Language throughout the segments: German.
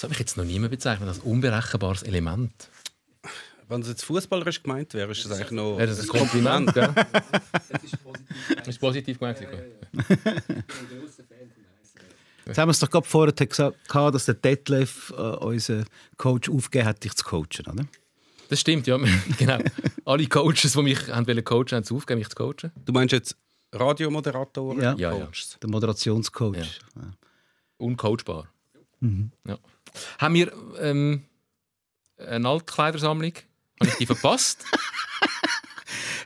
Das habe ich jetzt noch niemand bezeichnet als unberechenbares Element. Wenn es jetzt fußballerisch gemeint wäre, ist das eigentlich noch Wäre das ein Kompliment, gell? Das ist positiv gemeint. Jetzt haben wir es doch gerade vorher gesagt, dass der Detlef, äh, unser Coach, aufgegeben hat, dich zu coachen, oder? Das stimmt, ja. genau. Alle Coaches, die mich haben wollen coachen, haben es aufgegeben, mich zu coachen. Du meinst jetzt Radiomoderatoren? Ja. Ja, ja. Der Moderationscoach. Ja. Ja. Uncoachbar. Mhm. Ja. Haben wir ähm, eine Altkleidersammlung? Habe ich die verpasst?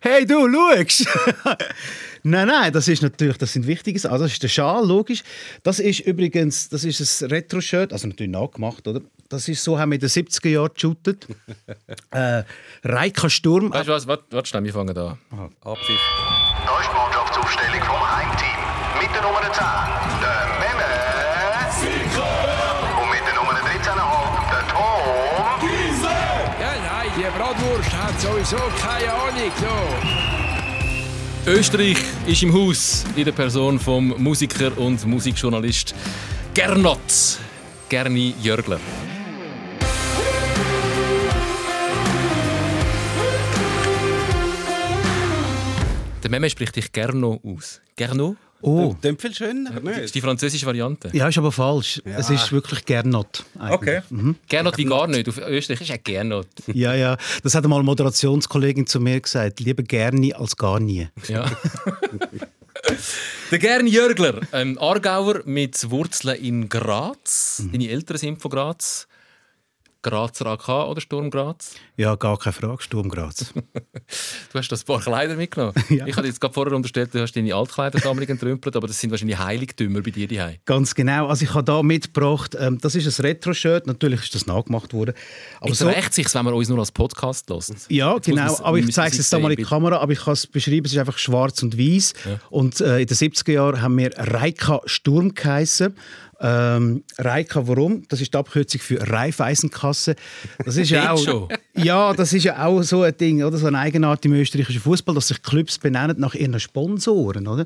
Hey, du, schaust! nein, nein, das ist natürlich, das sind wichtige Sachen. Also, das ist der Schal, logisch. Das ist übrigens, das ist ein Retro-Shirt, also natürlich nachgemacht, oder? Das ist so, haben wir in den 70er Jahren geshootet. äh, Reika Sturm. Weißt du was? Warte, warte schnell, wir fangen an. Abpfiff. Da ist die Mannschaftsaufstellung vom Heimteam. Mit der Nummer 10, der Bratwurst hat sowieso keine Ahnung. So. Österreich ist im Haus in der Person vom Musiker und Musikjournalist Gernot Gerni Jörgler. Der Meme spricht dich Gerno aus. Gerno? Oh, schöner, Das nicht? ist die französische Variante. ja, ist aber falsch. Es ist wirklich Gernot. eigentlich. Okay. Gernot wie gar nicht. Auf Österreich ist ja Gernot. Ja, ja. Das hat einmal eine Moderationskollegin zu mir gesagt. Lieber gerne als gar nie. Ja. Der Gerni Jörgler, ein Aargauer mit Wurzeln in Graz. Deine Eltern sind von Graz. Grazer AK oder Sturm Graz? Ja, gar keine Frage. Sturm Graz. Du hast das paar Kleider mitgenommen. Ja. Ich hatte jetzt gerade vorher unterstellt, du hast deine Altkleidersammlung entrümpelt, aber das sind wahrscheinlich Heiligtümer bei dir daheim. Ganz genau. Also ich habe da mitgebracht, ähm, das ist ein Retro-Shirt. Natürlich ist das nachgemacht worden. Aber Es so, rächt sich, wenn man uns nur als Podcast lässt. ja, muss genau. Aber ich zeige es jetzt mal in die Kamera. Aber ich kann es beschreiben. Es ist einfach schwarz und weiß. Und äh, in den 70er Jahren haben wir Reika Sturm geheissen. Ähm, Reika, warum? Das ist die Abkürzung für Raiffeisenkasse. Das ist ja auch, schon? ja, das ist ja auch so ein Ding, oder so eine Eigenart im österreichischen Fußball, dass sich Clubs benennen nach ihren Sponsoren, oder?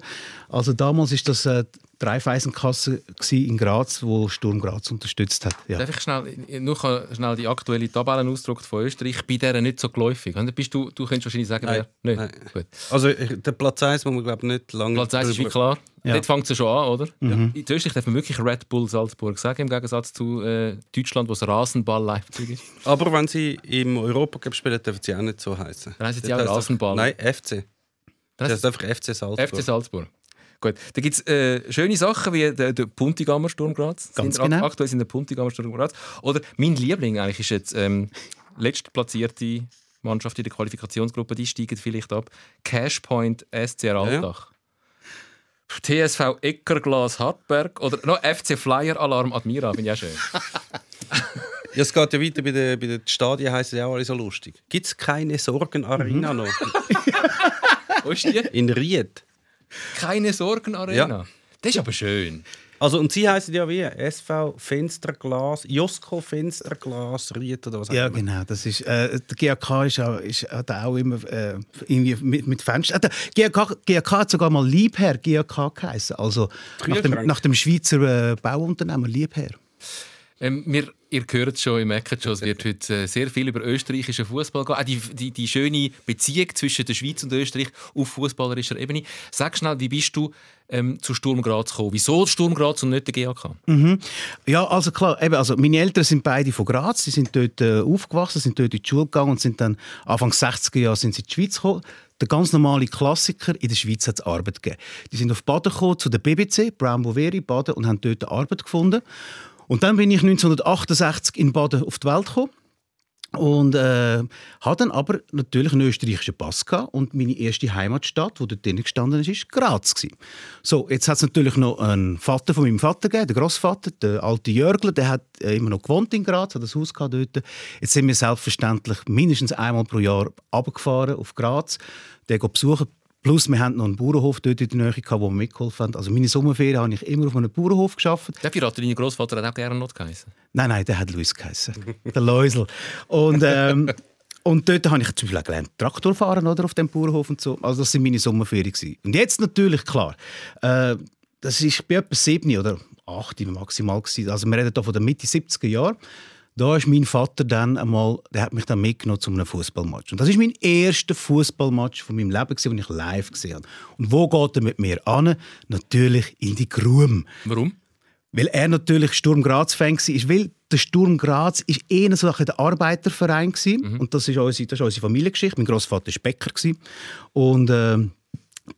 Also damals ist das äh, gsi in Graz, wo Sturm Graz unterstützt hat. Ja. Darf ich schnell, nur schnell die aktuelle Tabellenausdruck von Österreich? Ich bin der nicht so geläufig. Bist du, du könntest wahrscheinlich sagen, Nein, wer? nein. Gut. Also der Platz 1 muss man glaube ich nicht lange Platz 1 ist wie klar. Ja. Dort fängt es ja schon an, oder? In Österreich darf man wirklich Red Bull Salzburg sagen, im Gegensatz zu äh, Deutschland, wo es Rasenball Leipzig ist. Aber wenn sie im Europacup spielen, dürfen sie auch nicht so heißen. Dann heissen sie auch Rasenball. Nein, FC. Das ist einfach FC Salzburg. FC Salzburg. Gut, da gibt es äh, schöne Sachen wie der, der Puntigammer Sturm Graz. Ganz Sind genau. Aktuell sind der Puntigammer Sturm Graz. Oder mein Liebling eigentlich ist jetzt ähm, letztplatzierte Mannschaft in der Qualifikationsgruppe, die steigen vielleicht ab. Cashpoint SCR Altach. TSV Eckerglas Hartberg oder noch FC Flyer Alarm Admira, finde ich auch schön. Ja, es geht ja weiter, bei den, bei den Stadien heißen sie auch alle so lustig. Gibt es keine Sorgen-Arena Mhm. noch? Wo ist die? In Ried. Keine Sorgen Arena. Ja. Das ist aber schön. Also, und sie heißen ja wie SV Fensterglas, Josko Fensterglas, Ried oder was auch Ja, genau. Das ist, äh, der GAK ist auch, ist, hat auch immer äh, irgendwie mit, mit Fenster. Äh, der GAK, GAK hat sogar mal Liebherr GAK geheißen. Also nach dem, nach dem Schweizer äh, Bauunternehmer Liebherr. Ähm, wir, ihr hört schon, ihr merkt schon, es wird heute äh, sehr viel über österreichischen Fußball gehen. Auch die, die, die schöne Beziehung zwischen der Schweiz und Österreich auf fußballerischer Ebene. Sag schnell, wie bist du ähm, zu Sturm Graz gekommen? Wieso Sturm Graz und nicht der GAK? Ja, also klar, eben, also meine Eltern sind beide von Graz, sie sind dort äh, aufgewachsen, sind dort in die Schule gegangen und sind dann Anfang 60er Jahre sind sie in die Schweiz gekommen. Der ganz normale Klassiker, in der Schweiz hat Arbeit gegeben. Die sind auf Baden gekommen, zu der BBC, Brown Boveri, Baden, und haben dort Arbeit gefunden. Und dann bin ich 1968 in Baden auf die Welt gekommen. Und äh, hatte dann aber natürlich einen österreichischen Pass gehabt und meine erste Heimatstadt, wo dort drin gestanden ist, ist Graz gewesen. So, jetzt hat es natürlich noch einen Vater von meinem Vater gegeben, der Großvater, der alte Jörgler, der hat äh, immer noch gewohnt in Graz, hat ein Haus gehabt dort. Jetzt sind wir selbstverständlich mindestens einmal pro Jahr runtergefahren auf Graz, den besuchen. Plus, wir hatten noch einen Bauernhof dort in der Nähe, gehabt, wo wir mitgeholfen haben. Also meine Sommerferien habe ich immer auf einem Bauernhof geschafft. Der Pirater, dein Großvater hat auch gerne noch geheißen. Nein, nein, der hat Luis geheißen. der Läusel. Und, ähm, und dort habe ich zum Beispiel auch gelernt, Traktor fahren oder, auf dem Bauernhof und so. Also das waren meine Sommerferien. gewesen. Und jetzt natürlich, klar, äh, das ist bei etwa sieben oder 8 maximal. Gewesen. Also wir reden hier von der Mitte 70er Jahre. Da ist mein Vater dann einmal, der hat mich dann mitgenommen zu einem Fußballmatch. Und das ist mein erster Fußballmatch von meinem Leben, den ich live gesehen habe. Und wo geht er mit mir an? Natürlich in die Grube. Warum? Weil er natürlich Sturm Graz-Fan war. Weil der Sturm Graz ist eher so ein der Arbeiterverein war. Und das ist, unsere, das ist unsere Familiengeschichte. Mein Großvater war Bäcker. Und äh,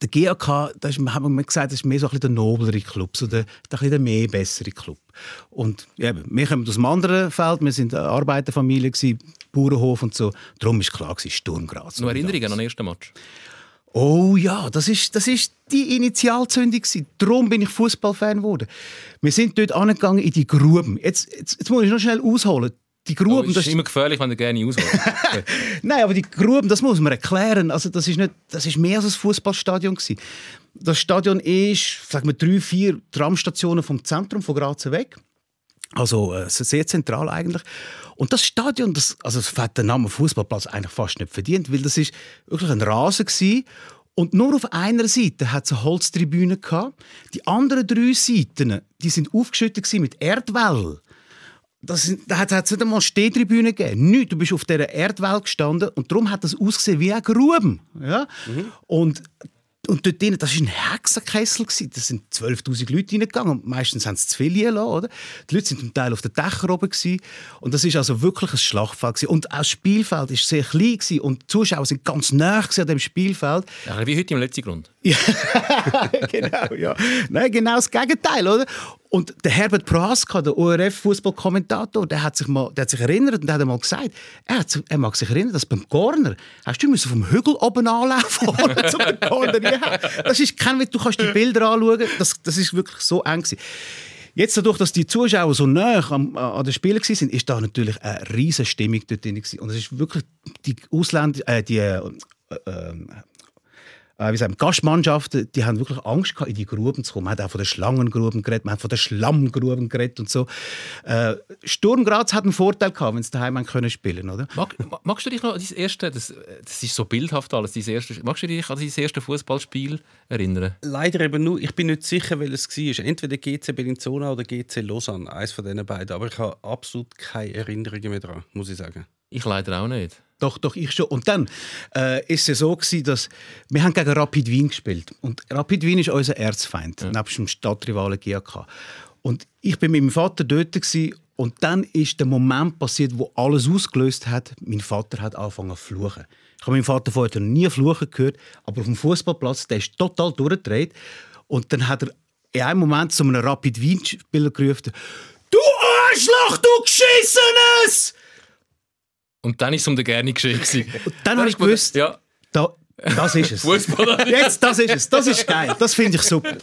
der GAK, da ist, haben wir gesagt, das ist mehr so ein bisschen der noblere Club, so der, der, der mehr bessere Club. Und ja, wir kommen aus einem anderen Feld, wir sind eine Arbeiterfamilie, gewesen, Bauernhof und so. Darum war klar, gewesen, Sturm Graz. Noch Erinnerungen an den ersten Match? Oh ja, das ist, das ist die Initialzündung. Darum bin ich Fußballfan geworden. Wir sind dort angegangen in die Gruben. Jetzt, jetzt, jetzt muss ich noch schnell ausholen. Die Oh, Gruben, das das ist immer gefährlich, wenn du gerne ausholst. Nein, aber die Gruben, das muss man erklären. Also das ist nicht, das ist mehr als ein Fußballstadion gewesen. Das Stadion ist, sagen wir, drei, vier Tramstationen vom Zentrum von Graz weg. Also äh, sehr zentral eigentlich. Und das Stadion, das, also das hat den Namen Fußballplatz eigentlich fast nicht verdient, weil das ist wirklich ein Rasen gewesen. Und nur auf einer Seite hat es eine Holztribüne gehabt. Die anderen drei Seiten, die sind aufgeschüttet mit Erdwell. Das da hat es nicht einmal Stehtribüne gegeben. Nichts. Du bist auf dieser Erdwelt gestanden und darum hat das ausgesehen wie ein Gruben. Ja? Und, und dort drin, das war ein Hexenkessel. Da sind 12'000 Leute reingegangen meistens haben sie zu viel gelassen, oder? Die Leute sind zum Teil auf den Dächern oben. Gewesen. Und das war also wirklich ein Schlachtfeld. Gewesen. Und auch das Spielfeld war sehr klein gewesen. und die Zuschauer sind ganz nah an dem Spielfeld. Ja, wie heute im letzten Grund. Ja, genau, ja. Nein, genau das Gegenteil, oder? Und der Herbert Prohaska, der ORF-Fußballkommentator, der hat sich mal, der hat sich erinnert und hat mal gesagt, er, hat, er mag sich erinnern, dass beim Corner hast du müssen vom Hügel oben anlaufen, um den Corner reinhauen. Das ist kein du kannst die Bilder anschauen, das, das ist wirklich so eng gewesen. Jetzt dadurch, dass die Zuschauer so nah am, an den Spielen waren, ist da natürlich eine riesige Stimmung dort drin. Und es ist wirklich die Ausländer, äh, die äh, äh, äh, wie sagen, Gastmannschaften, die haben wirklich Angst gehabt, in die Gruben zu kommen. Man hat auch von den Schlangengruben geredet, man hat von den Schlammgruben geredet und so. Äh, Sturm Graz hat einen Vorteil gehabt, wenn sie daheim haben können spielen, oder? Mag, ma- magst du dich noch an dein erste, das, das ist so bildhaft alles, dein erste, magst du dich an dein erste Fußballspiel erinnern? Leider eben nur, ich bin nicht sicher, welches es war. Entweder GC Bellinzona oder GC Lausanne, eins von diesen beiden. Aber ich habe absolut keine Erinnerungen mehr daran, muss ich sagen. Ich leider auch nicht. Doch, doch, ich schon. Und dann äh, ist es so gewesen, dass wir haben gegen Rapid Wien gespielt und Rapid Wien ist unser Erzfeind, nebst dem Stadtrivalen GAK. Und ich bin mit meinem Vater dort gewesen, und dann ist der Moment passiert, wo alles ausgelöst hat. Mein Vater hat angefangen zu fluchen. Ich habe meinen Vater vorher noch nie fluchen gehört, aber auf dem Fußballplatz, der ist total durchgedreht. Und dann hat er in einem Moment zu einem Rapid Wien-Spieler gerufen: Du Arschloch, du Geschissenes! Und dann ist es um den gerne geschehen. gewesen. Dann habe ich gewusst, Ja, da, das ist es. Jetzt, das ist es. Das ist geil. Das finde ich super.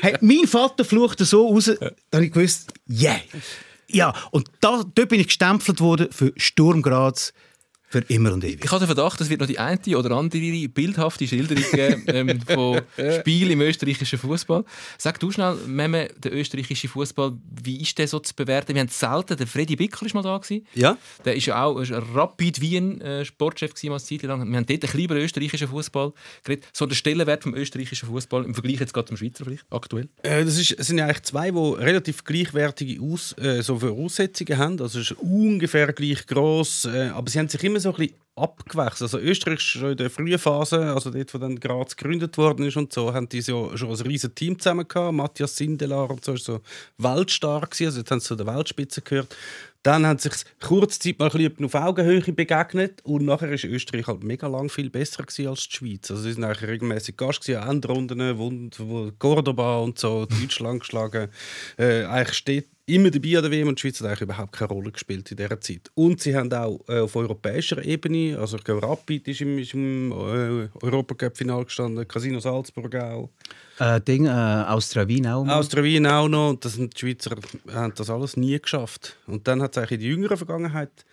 Hey, mein Vater fluchte so raus, da habe ich gewusst, yeah. Ja, und da, dort bin ich gestempelt worden für Sturm Graz für immer und ewig. Ich habe den Verdacht, es wird noch die eine oder andere bildhafte Schilderung geben ähm, von Spielen im österreichischen Fußball. Sag du schnell, Meme, der österreichische Fußball, wie ist der so zu bewerten? Wir haben selten, der Freddy Bickel ist mal da gewesen. Ja? Der ist ja auch ist ein Rapid Wien äh, Sportchef gewesen, mal eine Zeit lang. Wir haben dort ein bisschen über den österreichischen Fußball geredet. So der Stellenwert vom österreichischen Fußball im Vergleich jetzt gerade zum Schweizer vielleicht aktuell. Äh, das ist, es sind ja eigentlich zwei, die relativ gleichwertige Aus, äh, so Voraussetzungen haben. Also es ist ungefähr gleich gross, äh, aber sie haben sich immer so ein bisschen abgewechselt. Also Österreich ist schon in der frühen Phase, also dort, wo dann Graz gegründet worden ist und so, haben die so schon ein riesiges Team zusammen gehabt. Matthias Sindelar und so ist so weltstark gewesen. Also jetzt haben sie zu der Weltspitze gehört. Dann haben sich kurze Zeit mal ein bisschen auf Augenhöhe begegnet und nachher ist Österreich halt mega lang viel besser gewesen als die Schweiz. Also sie sind eigentlich regelmäßig Gast gewesen Endrunden, Wund, Cordoba und so, Deutschland geschlagen. Äh, eigentlich steht immer dabei an der WM und die Schweiz hat eigentlich überhaupt keine Rolle gespielt in dieser Zeit. Und sie haben auch äh, auf europäischer Ebene, also ich glaube Rapid ist im, ist im äh, Europacup-Final gestanden, Casino Salzburg auch. Äh, Ding, äh, Austria Wien auch. mal. Austria Wien auch noch. Und das sind die Schweizer haben das alles nie geschafft. Und dann hat es eigentlich in der jüngeren Vergangenheit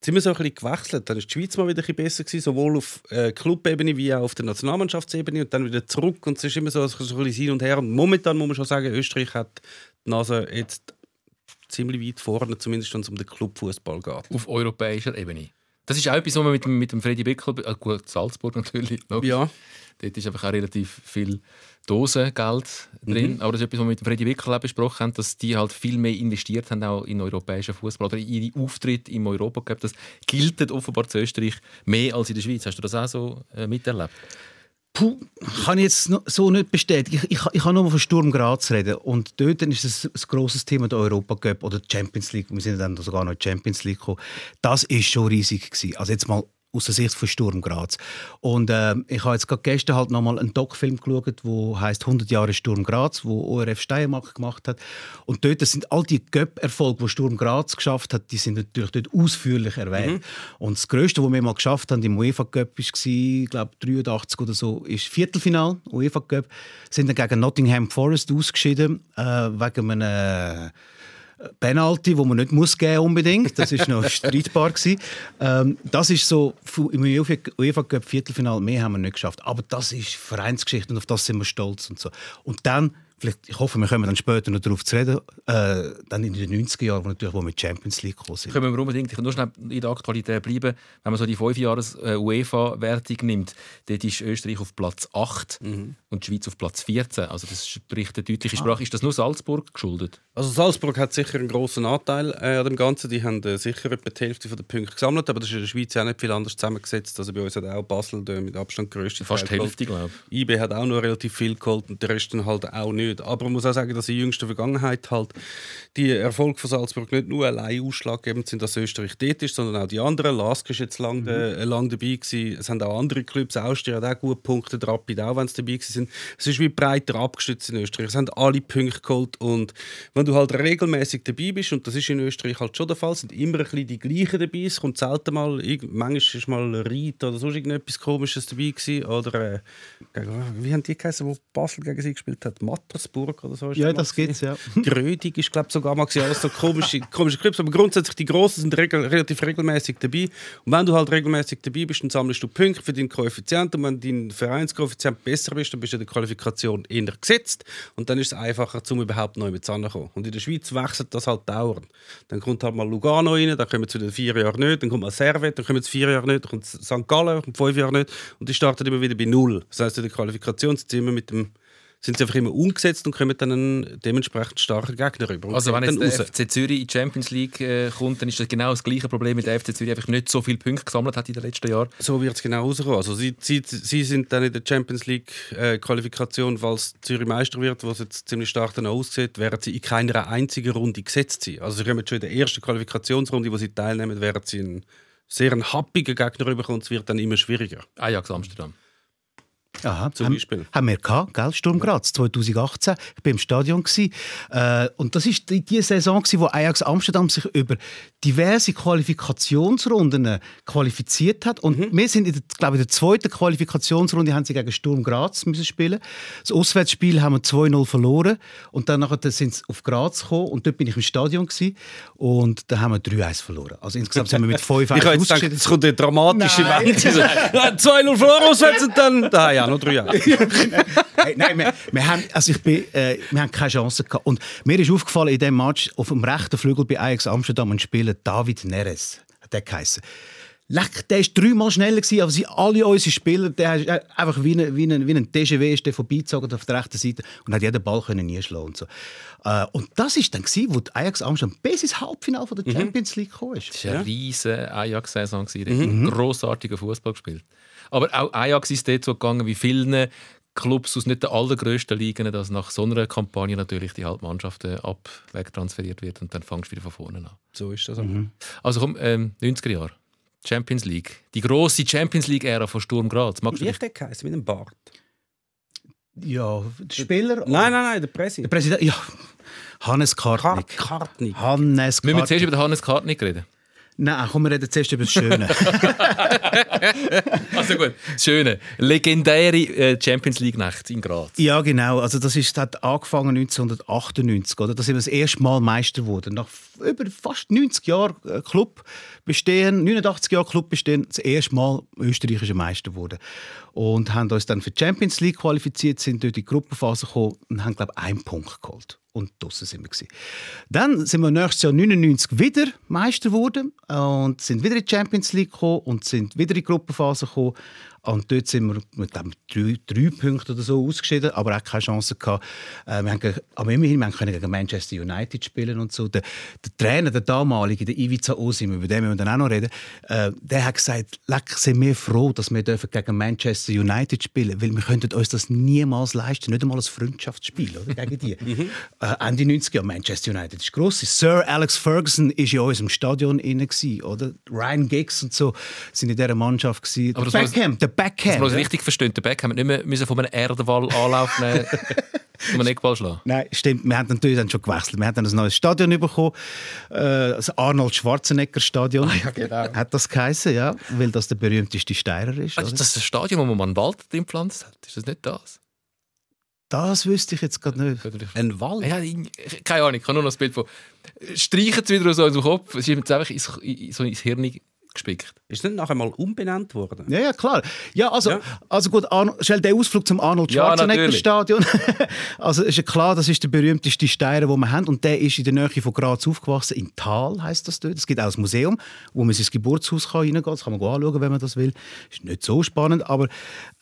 sind wir so ein bisschen gewechselt. Dann ist die Schweiz mal wieder ein bisschen besser gewesen, sowohl auf äh, Clubebene wie auch auf der Nationalmannschaftsebene und dann wieder zurück. Und es ist immer so, so ein bisschen hin und her. Und momentan muss man schon sagen, Österreich hat die Nase jetzt ziemlich weit vorne, zumindest wenn es um den Clubfußball geht. Auf europäischer Ebene. Das ist auch etwas, was man mit dem, mit dem Freddy Wickel, äh, gut, Salzburg natürlich, logisch. Ja. Dort ist einfach auch relativ viel Dosengeld drin. Mhm. Aber das ist etwas, was wir mit dem Freddy Wickel auch besprochen haben, dass die halt viel mehr investiert haben, auch in europäischen Fußball. Oder ihre Auftritte im Europacup, das gilt offenbar zu Österreich mehr als in der Schweiz. Hast du das auch so äh, miterlebt? Puh, kann ich jetzt so nicht bestätigen. Ich, ich, ich kann nur mal von Sturm Graz reden. Und dort ist es ein grosses Thema der Europacup oder die Champions League. Wir sind dann sogar noch in die Champions League gekommen. Das ist schon riesig gewesen. Also jetzt mal aus der Sicht von Sturm Graz. Und äh, ich habe jetzt gerade gestern halt noch mal einen Doc-Film geschaut, wo heißt 100 Jahre Sturm Graz, wo ORF Steiermark gemacht hat. Und dort sind all die Cup-Erfolge, die Sturm Graz geschafft hat, die sind natürlich dort ausführlich erwähnt. Und das Größte, was wir mal geschafft haben im UEFA Cup, war, ich glaube 83 oder so, ist Viertelfinal UEFA Cup. Sind dann gegen Nottingham Forest ausgeschieden äh, wegen einem Penalty, wo man nicht muss geben unbedingt. Das ist noch streitbar gewesen. Ähm, das ist so im UEFA UEFA Cup Viertelfinale mehr haben wir nicht geschafft. Aber das ist Vereinsgeschichte und auf das sind wir stolz und so. Und dann Vielleicht, ich hoffe, wir kommen dann später noch darauf zu reden, äh, dann in den 90er Jahren, wo, natürlich, wo wir Champions League gekommen sind. Können wir unbedingt ich will nur schnell in der Aktualität bleiben. Wenn man so die 5-Jahres-UEFA-Wertung nimmt, dort ist Österreich auf Platz 8 Mhm. und die Schweiz auf Platz 14. Also das spricht eine deutliche Ah. Sprache. Ist das nur Salzburg geschuldet? Also Salzburg hat sicher einen grossen Anteil äh, an dem Ganzen. Die haben äh, sicher etwa die Hälfte der Punkte gesammelt, aber das ist in der Schweiz auch nicht viel anders zusammengesetzt. Also bei uns hat auch Basel der mit Abstand grösste Fast die Hälfte, glaube ich. IB hat auch noch relativ viel geholt und der Rest dann halt auch nicht. Aber man muss auch sagen, dass in jüngster Vergangenheit halt die Erfolge von Salzburg nicht nur allein ausschlaggebend sind, dass Österreich dort ist, sondern auch die anderen. Lask ist jetzt lang, äh, lang dabei gewesen. Es haben auch andere Clubs, Austria hat auch gute Punkte, Rapid auch, wenn sie dabei gewesen sind. Es ist wie breiter abgestützt in Österreich. Es haben alle Punkte geholt und wenn du halt regelmäßig dabei bist, und das ist in Österreich halt schon der Fall, sind immer ein bisschen die gleichen dabei. Es kommt selten mal, manchmal ist mal Ried oder sonst irgendetwas Komisches dabei gewesen. Oder, äh, wie haben die geheißen, wo Basel gegen sie gespielt hat? Mattersburg oder so? ist Ja, das gibt's, ja. Grödig ist glaube sogar mal gewesen. alles so komische, komische Clubs, aber grundsätzlich die Großen sind regel, relativ regelmäßig dabei. Und wenn du halt regelmäßig dabei bist, dann sammelst du Punkte für deinen Koeffizient und wenn dein Vereinskoeffizient besser bist, dann bist du in der Qualifikation eher gesetzt und dann ist es einfacher, zum überhaupt neu mit ranzukommen. Und in der Schweiz wechselt das halt dauernd. Dann kommt halt mal Lugano rein, dann kommen zu den vier Jahren nicht, dann kommt mal Servet, dann kommen sie vier Jahre nicht, dann kommt St. Gallen, kommt fünf Jahre nicht und die starten immer wieder bei Null. Das heisst, in der Qualifikation sind sie immer mit dem sind sie einfach immer umgesetzt und kommen dann einen dementsprechend starken Gegner rüber. Also wenn jetzt der raus. FC Zürich in die Champions League äh, kommt, dann ist das genau das gleiche Problem mit der FC Zürich einfach nicht so viele Punkte gesammelt hat in den letzten Jahren. So wird es genau rauskommen. Also sie, sie, sie sind dann in der Champions League äh, Qualifikation, falls Zürich Meister wird, was jetzt ziemlich stark dann aussieht, werden sie in keiner einzigen Runde gesetzt sein. Also sie kommen schon in der ersten Qualifikationsrunde, wo sie teilnehmen, werden sie einen sehr einen happigen Gegner rüberkommen und es wird dann immer schwieriger. Ajax Amsterdam. Aha, Zum haben, Beispiel. Haben wir gehabt, gell? Sturm Graz 2018. Ich war im Stadion. Gewesen. Äh, und das war die, die Saison, gewesen, wo Ajax Amsterdam sich über diverse Qualifikationsrunden qualifiziert hat. Und Mhm. wir sind, in der, glaube ich, in der zweiten Qualifikationsrunde haben sie gegen Sturm Graz müssen spielen. Das Auswärtsspiel haben wir 2-0 verloren. Und dann nachher sind sie auf Graz gekommen. Und dort bin ich im Stadion. Gewesen. Und da haben wir 3-1 verloren. Also insgesamt sind wir mit 5-1 Ich habe jetzt gedacht, ausgeschieden. es kommt eine dramatische Nein. Wende. 2-0 verloren auswärts und dann da ja noch 3 hey, nein, wir, wir, haben, also ich bin, äh, wir haben keine Chance gehabt. Und mir ist aufgefallen in diesem Match auf dem rechten Flügel bei Ajax Amsterdam ein Spieler, David Neres, hat der geheißen. Leck, der war dreimal schneller, gewesen, aber sie alle unsere Spieler, der ist äh, einfach wie ein, wie ein, wie ein TGW ist der vorbeigezogen auf der rechten Seite und hat jeden Ball können einschlagen und so. Äh, und das war dann, gewesen, wo Ajax Amsterdam bis ins Halbfinale von der Champions League gekommen ist. Das war eine riesige Ajax-Saison. Mhm. Grossartiger Fußball gespielt. Aber auch Ajax ist dort so gegangen wie vielen Clubs aus nicht den allergrößten Ligen, dass nach so einer Kampagne natürlich die Halbmannschaften ab wegtransferiert wird und dann fangst du wieder von vorne an. So ist das. Also komm, ähm, 90er Jahre. Champions League. Die grosse Champions League-Ära von Sturm Graz. Magst du Wie dich geheißen? Mit einem Bart? Ja, der Spieler? Nein, nein, nein, der Presse. Der Präsident? Ja, Hannes Kartnick. Kartnick. Hannes Müssen wir zuerst Kartnick. über den Hannes Kartnick reden? Nein, komm, wir reden zuerst über das Schöne. Also gut, das Schöne. Legendäre äh, Champions League-Nacht in Graz. Ja, genau. Also das ist, hat angefangen 1998, oder? Da sind wir das erste Mal Meister geworden. Nach über fast 90 Jahren äh, Club bestehen, 89 Jahre Club bestehen, das erste Mal österreichischer Meister geworden. Und haben uns dann für die Champions League qualifiziert, sind in die Gruppenphase gekommen und haben, glaube ich, einen Punkt geholt. Und draussen sind wir. Gewesen. Dann sind wir nächstes Jahr 99 wieder Meister geworden und sind wieder in die Champions League gekommen und sind wieder in die Gruppenphase gekommen. Und dort sind wir mit dem drei, drei Punkten oder so ausgeschieden, aber auch keine Chance gehabt. Äh, wir haben, aber immerhin, wir können gegen Manchester United spielen und so. Der, der Trainer, der damalige, der Ivica Osim, über den wir dann auch noch reden, äh, der hat gesagt, leck, sind wir froh, dass wir dürfen gegen Manchester United spielen weil wir könnten uns das niemals leisten, nicht einmal ein Freundschaftsspiel oder, gegen die. äh, Ende 90er, Manchester United ist gross. Sir Alex Ferguson war in unserem Stadion inne, gewesen, oder? Ryan Giggs und so sind in dieser Mannschaft. Gewesen. Aber Beckham, der Beckham. Dass man das richtig versteht, der haben wir nicht mehr müssen von einem Erdenwall Anlauf nehmen, um einen Eckball zu schlagen. Nein, stimmt. Wir haben natürlich dann schon gewechselt. Wir haben dann ein neues Stadion bekommen. Äh, das Arnold Schwarzenegger Stadion. ja, genau. Hat das geheißen, ja. Weil das der berühmteste Steirer ist. Also, oder? das ist das Stadion, wo man mal einen Wald drin gepflanzt hat. Ist das nicht das? Das wüsste ich jetzt gerade nicht. Ein Wald? Ja, ich- keine Ahnung, ich habe nur noch das Bild von. Streichen es wieder so aus dem Kopf. Es ist mir jetzt einfach ins, in- so ins Hirn gespickt. Ist nicht nachher mal umbenannt worden? Ja, ja, klar. Ja, also, Ja. also gut, schnell der Ausflug zum Arnold Schwarzenegger. Stadion. also ist ja klar, das ist der berühmteste Steirer, den wir haben. Und der ist in der Nähe von Graz aufgewachsen. In Thal heißt das dort. Es gibt auch ein Museum, wo man ins Geburtshaus kann reingehen kann. Das kann man anschauen, wenn man das will. Ist nicht so spannend. Aber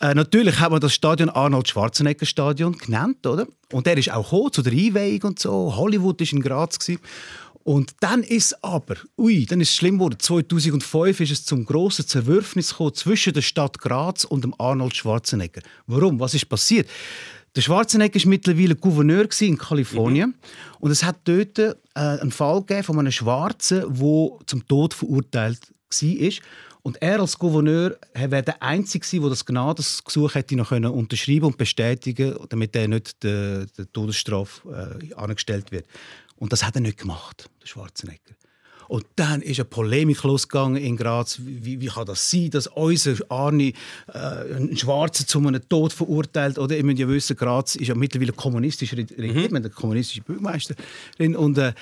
äh, natürlich hat man das Stadion Arnold Schwarzenegger Stadion genannt, oder? Und der ist auch gekommen, zu der Einweihung und so. Hollywood war in Graz. Gewesen. Und dann ist aber, ui, dann ist es schlimm geworden. 2005 ist es zum grossen Zerwürfnis gekommen zwischen der Stadt Graz und dem Arnold Schwarzenegger. Warum? Was ist passiert? Der Schwarzenegger war mittlerweile Gouverneur in Kalifornien und es hat dort äh, einen Fall gegeben von einem Schwarzen, der zum Tod verurteilt war. Und er als Gouverneur wäre der Einzige gewesen, der das Gnadensgesuch hätte noch können unterschreiben und bestätigen damit er nicht der, der Todesstrafe äh, angestellt wird. Und das hat er nicht gemacht, der Schwarzenegger. Und dann ist eine Polemik losgegangen in Graz. Wie, wie kann das sein, dass unser Arni äh, einen Schwarzen zu einem Tod verurteilt? Oder ihr müsst ja wissen, Graz ist ja mittlerweile kommunistisch regiert, haben eine kommunistische Bürgermeisterin. Und äh,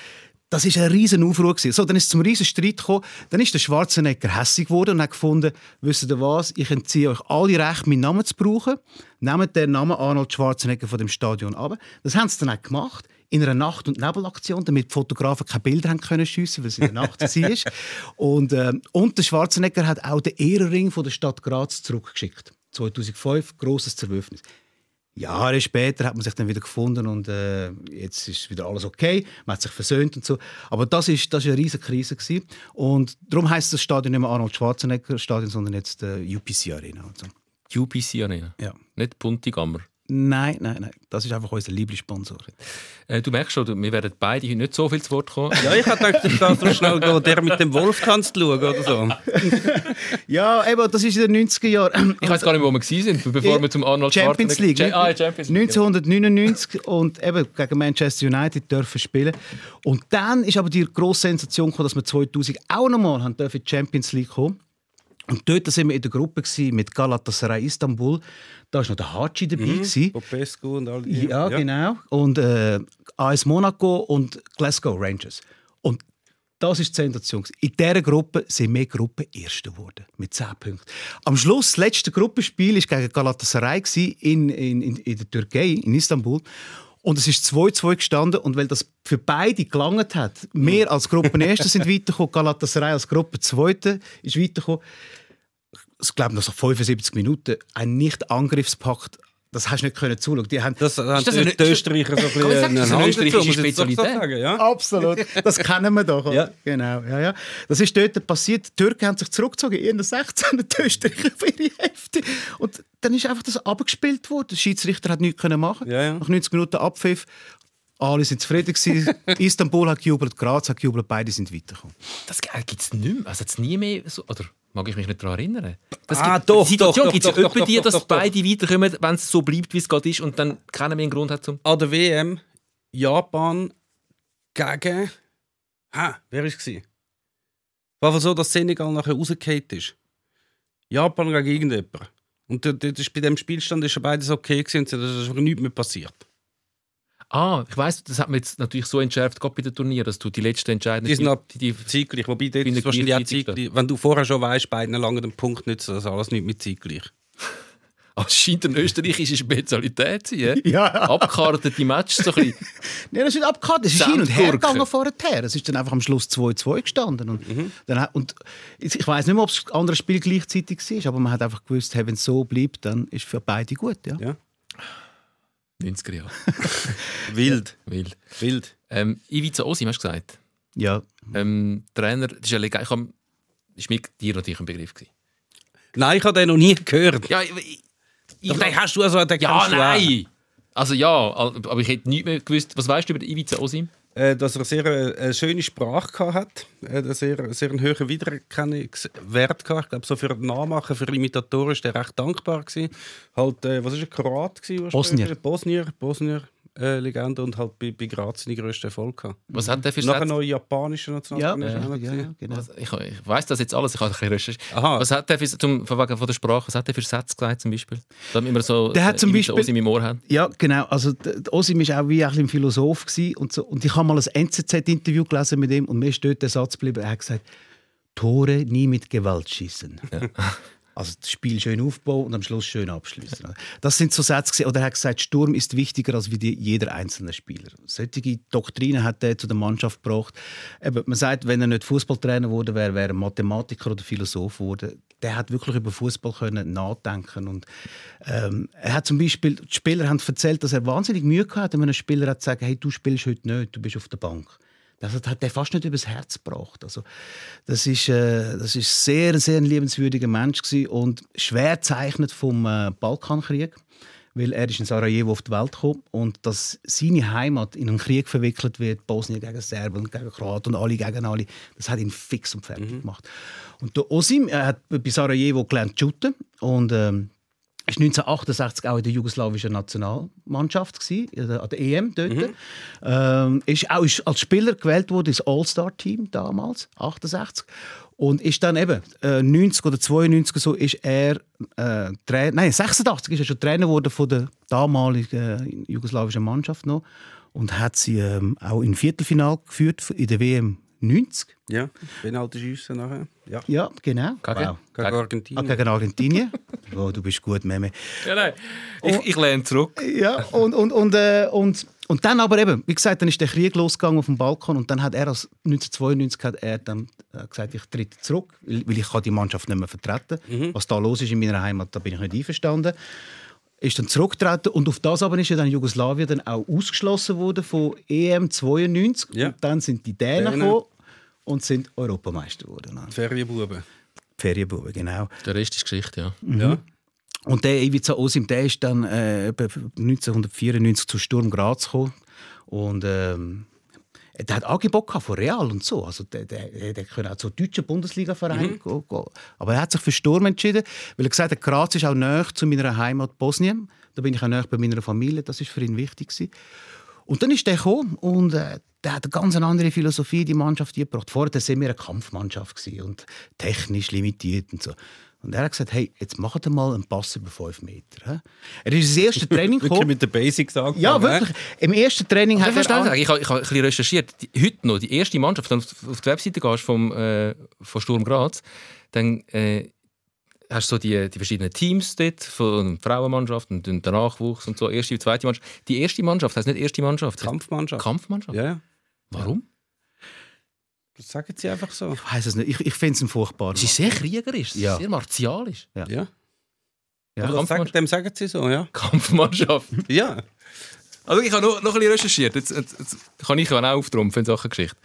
das ist ein riesen Aufruhr gewesen. So, dann ist es zum riesen Streit gekommen. Dann ist der Schwarzenegger hässig geworden und hat gefunden, wisst ihr was? Ich entziehe euch alle Recht, meinen Namen zu brauchen. Nehmt den Namen Arnold Schwarzenegger von dem Stadion ab. Das haben sie dann auch gemacht in einer Nacht- und Nebelaktion, damit die Fotografen keine Bilder haben können schiessen, weil es in der Nacht war. Und, äh, und der Schwarzenegger hat auch den Ehrenring von der Stadt Graz zurückgeschickt. 2005 großes Zerwürfnis. Jahre später hat man sich dann wieder gefunden und äh, jetzt ist wieder alles okay. Man hat sich versöhnt und so. Aber das ist, das ist eine riesige Krise gewesen. Und darum heißt das Stadion nicht mehr Arnold Schwarzenegger Stadion, sondern jetzt äh, UPC Arena. Und so. UPC Arena. Ja. Nicht Puntigammer. Nein, nein, nein. Das ist einfach unser Lieblingssponsor. Äh, du merkst schon, wir werden beide heute nicht so viel zu Wort kommen. Ja, ich hätte gedacht, ich gehe so schnell gehen, der mit dem Wolf kannst schauen oder so. Ja, eben, das ist in den 90er Jahren. Ich weiß gar nicht, wo wir waren, bevor wir zum Arnold Champions League. Ah, Champions League. 1999 und eben gegen Manchester United dürfen spielen. Und dann ist aber die grosse Sensation gekommen, dass wir 2000 auch nochmal haben dürfen in die Champions League kommen. Und dort sind wir in der Gruppe mit Galatasaray Istanbul. Da war noch der Haji dabei. gewesen. Popescu und all die. Ja, genau. Und äh, AS Monaco und Glasgow Rangers. Und das ist die Sensation. In dieser Gruppe sind wir Gruppe Erste geworden. Mit 10 Punkten. Am Schluss, das letzte Gruppenspiel war gegen Galatasaray in, in, in, in der Türkei, in Istanbul. Und es ist 2-2 gestanden. Und weil das für beide gelangt hat, wir als Gruppenerste sind weitergekommen, Galatasaray als Gruppe Zweite ist weitergekommen. Ich glaube, nach 75 Minuten ein Nicht-Angriffspakt. Das hast du nicht können zuschauen. Die haben Das haben das die, Österreicher so ein bisschen das ist eine österreichische Spezialität? sagen, ja? Absolut. Das kennen wir doch. Ja. Genau. Ja, ja. Das ist dort passiert. Die Türken haben sich zurückgezogen, in 16, die Österreicher auf ihre Hälfte. Und dann ist einfach das abgespielt worden. Der Schiedsrichter hat nichts können machen. Ja, ja. Nach 90 Minuten Abpfiff. Alle sind zufrieden gewesen. Istanbul hat gejubelt, Graz hat gejubelt, beide sind weitergekommen. Das gibt es nicht mehr. Also nie mehr so, oder mag ich mich nicht daran erinnern? Das Ah, gibt, doch, Situation doch, gibt es doch, ja doch, etwa doch, die, doch, dass doch, doch. beide weiterkommen, wenn es so bleibt, wie es gerade ist und dann keiner mehr einen Grund hat zum... An der WM Japan gegen. Ha, wer war es? War so, dass Senegal nachher rausgefallen ist. Japan gegen irgendjemand. Und dort ist bei dem Spielstand ist ja beides okay gewesen und da ist nichts mehr passiert. Ah, ich weiß, das hat man jetzt natürlich so entschärft, gerade bei den Turnieren, dass du die letzten entscheidenden... Die sind ab die, die, zeitgleich. Wobei dort ist wahrscheinlich auch zeitgleich. Wenn du vorher schon weißt, beiden lange den Punkt nützen, das alles nicht mit zeitgleich. Es scheint eine österreichische Spezialität zu sein. Ja. Abgekartete Matches so ein bisschen. Nein, das ist nicht abgehakt. Es ist hin und her gegangen vorher. Es ist dann einfach am Schluss 2-2 gestanden. Und, dann, hat- und ich weiß nicht mehr, ob es ein anderes Spiel gleichzeitig war, aber man hat einfach gewusst, hey, wenn es so bleibt, dann ist für beide gut. Ja. Ja. 90er Jahre. Wild. Wild. Wild. Ähm, Ivica Osim, hast du gesagt. ja. Ähm, Trainer, das ist ja legal. Ich hab, ist mir dir natürlich ein Begriff gewesen. Nein, ich habe den noch nie gehört. Ja, ich, ich, ich, den hast du also, den ja, nein! Also ja, aber ich hätte nicht mehr gewusst. Was weißt du über Ivica Osim? Äh, dass er sehr äh, eine schöne Sprache hat, äh, einen sehr, sehr einen hohen Wiedererkennungswert gehabt. Ich glaube, so für Nachmachen, für Imitatoren ist er recht dankbar gewesen. Halt, was ist er, Kroat gewesen? Bosnier. Bosnier, Bosnier. Äh, Legende und halt bei, bei Graz seinen grössten Erfolg gehabt. Was hat der für Nachher Sätze? noch japanischer Ja, Nationaltrainer. ja, ja, gewesen. genau. Ich, ich weiß das jetzt alles, ich habe ein bisschen. Aha. Was hat der für, zum, von wegen von der Sprache, was hat der für Sätze gesagt zum Beispiel? Damit wir so Der hat zum Ivica Beispiel- Osim im Ohr haben. Ja, genau. Also, Osim war auch wie ein, ein Philosoph. Gewesen und, so. und ich habe mal ein NZZ-Interview gelesen mit ihm und mir ist dort der Satz geblieben. Er hat gesagt, Tore nie mit Gewalt schießen. Also das Spiel schön aufbauen und am Schluss schön abschließen. Das sind so Sätze. Oder er hat gesagt, Sturm ist wichtiger als wie jeder einzelne Spieler. Solche Doktrinen hat er zu der Mannschaft gebracht. Eben, man sagt, wenn er nicht Fußballtrainer wurde, wäre wäre er Mathematiker oder Philosoph geworden. Der hat wirklich über Fußball können nachdenken und ähm, er hat zum Beispiel, die Spieler haben erzählt, dass er wahnsinnig Mühe gehabt hat, wenn ein Spieler hat gesagt, hey, du spielst heute nicht, du bist auf der Bank. Das hat er fast nicht übers Herz gebracht. Also, das ist, äh, das ist sehr, sehr ein liebenswürdiger Mensch gewesen und schwer zeichnet vom äh, Balkankrieg, weil er ist in Sarajevo auf die Welt gekommen und dass seine Heimat in einen Krieg verwickelt wird, Bosnien gegen Serbien, gegen Kroaten und alle gegen alle, das hat ihn fix und fertig gemacht. Und der Osim er hat bei Sarajevo gelernt zu shooten und ähm, ist 1968 auch in der jugoslawischen Nationalmannschaft der- an der EM dort. Ähm, ist auch ist als Spieler gewählt worden ins All-Star-Team damals, 68. Und ist dann eben äh, 90 oder 92 so ist er äh, nein 86 ist er schon Trainer geworden von der damaligen äh, jugoslawischen Mannschaft noch und hat sie ähm, auch im Viertelfinal geführt in der WM 90. Ja, Penalty schiessen nachher. Ja, Ja, genau. Gegen? Wow. gegen Ah, Argentinien. gegen Argentinien. oh, du bist gut, Meme. Ja, nein. Ich, ich lehne zurück. Ja, und, und, und, äh, und, und dann aber eben, wie gesagt, dann ist der Krieg losgegangen auf dem Balkon und dann hat er als 1992 hat er dann äh, gesagt, ich trete zurück, weil weil ich kann die Mannschaft nicht mehr vertreten. Was da los ist in meiner Heimat, da bin ich nicht einverstanden. Ist dann zurückgetreten und auf das aber ist ja dann Jugoslawien dann auch ausgeschlossen worden von EM 92 Ja. und dann sind die Dänen gekommen und sind Europameister geworden. Ferienbuben. Ferienbuben, genau. Der Rest ist Geschichte, ja. Ja. Und der Ivica Osim, der ist dann äh, etwa 1994 zu Sturm Graz gekommen. Und ähm, der hat Angebot von Real und so. Also der, der, der könnte auch zur deutschen Bundesliga-Verein gehen, gehen. Aber er hat sich für Sturm entschieden, weil er gesagt hat, Graz ist auch näher zu meiner Heimat Bosnien. Da bin ich auch näher bei meiner Familie. Das ist für ihn wichtig gewesen. Und dann ist der gekommen und äh, der hat eine ganz andere Philosophie in die Mannschaft gebracht. Vorher waren wir eine Kampfmannschaft gewesen und technisch limitiert und so. Und er hat gesagt, hey, jetzt macht mal einen Pass über 5 Meter. Er ist ins erste Training gekommen. mit den Basics angefangen. Ja, wirklich. Im ersten Training Ich, hat verstehe, er... ich, habe, ich habe ein bisschen recherchiert. Die, heute noch, die erste Mannschaft, wenn du auf die Webseite gehst vom, äh, von Sturm Graz, dann äh, hast du so die, die verschiedenen Teams dort, von Frauenmannschaft und der Nachwuchs und so, erste und zweite Mannschaft. Die erste Mannschaft heißt nicht erste Mannschaft, Kampfmannschaft. Kampfmannschaft. Ja, ja. Warum? Das sagen sie einfach so. Ich weiß es nicht. Ich, ich finde es ein furchtbarer Es ist sehr kriegerisch, Ja. sehr martialisch. Ja. Ja, Aber das sagen, dem sagen sie so, ja. Kampfmannschaft. Ja. Also ich habe noch, noch ein bisschen recherchiert. Jetzt, jetzt, jetzt kann ich auch auftrumpfen in Sachen Geschichte.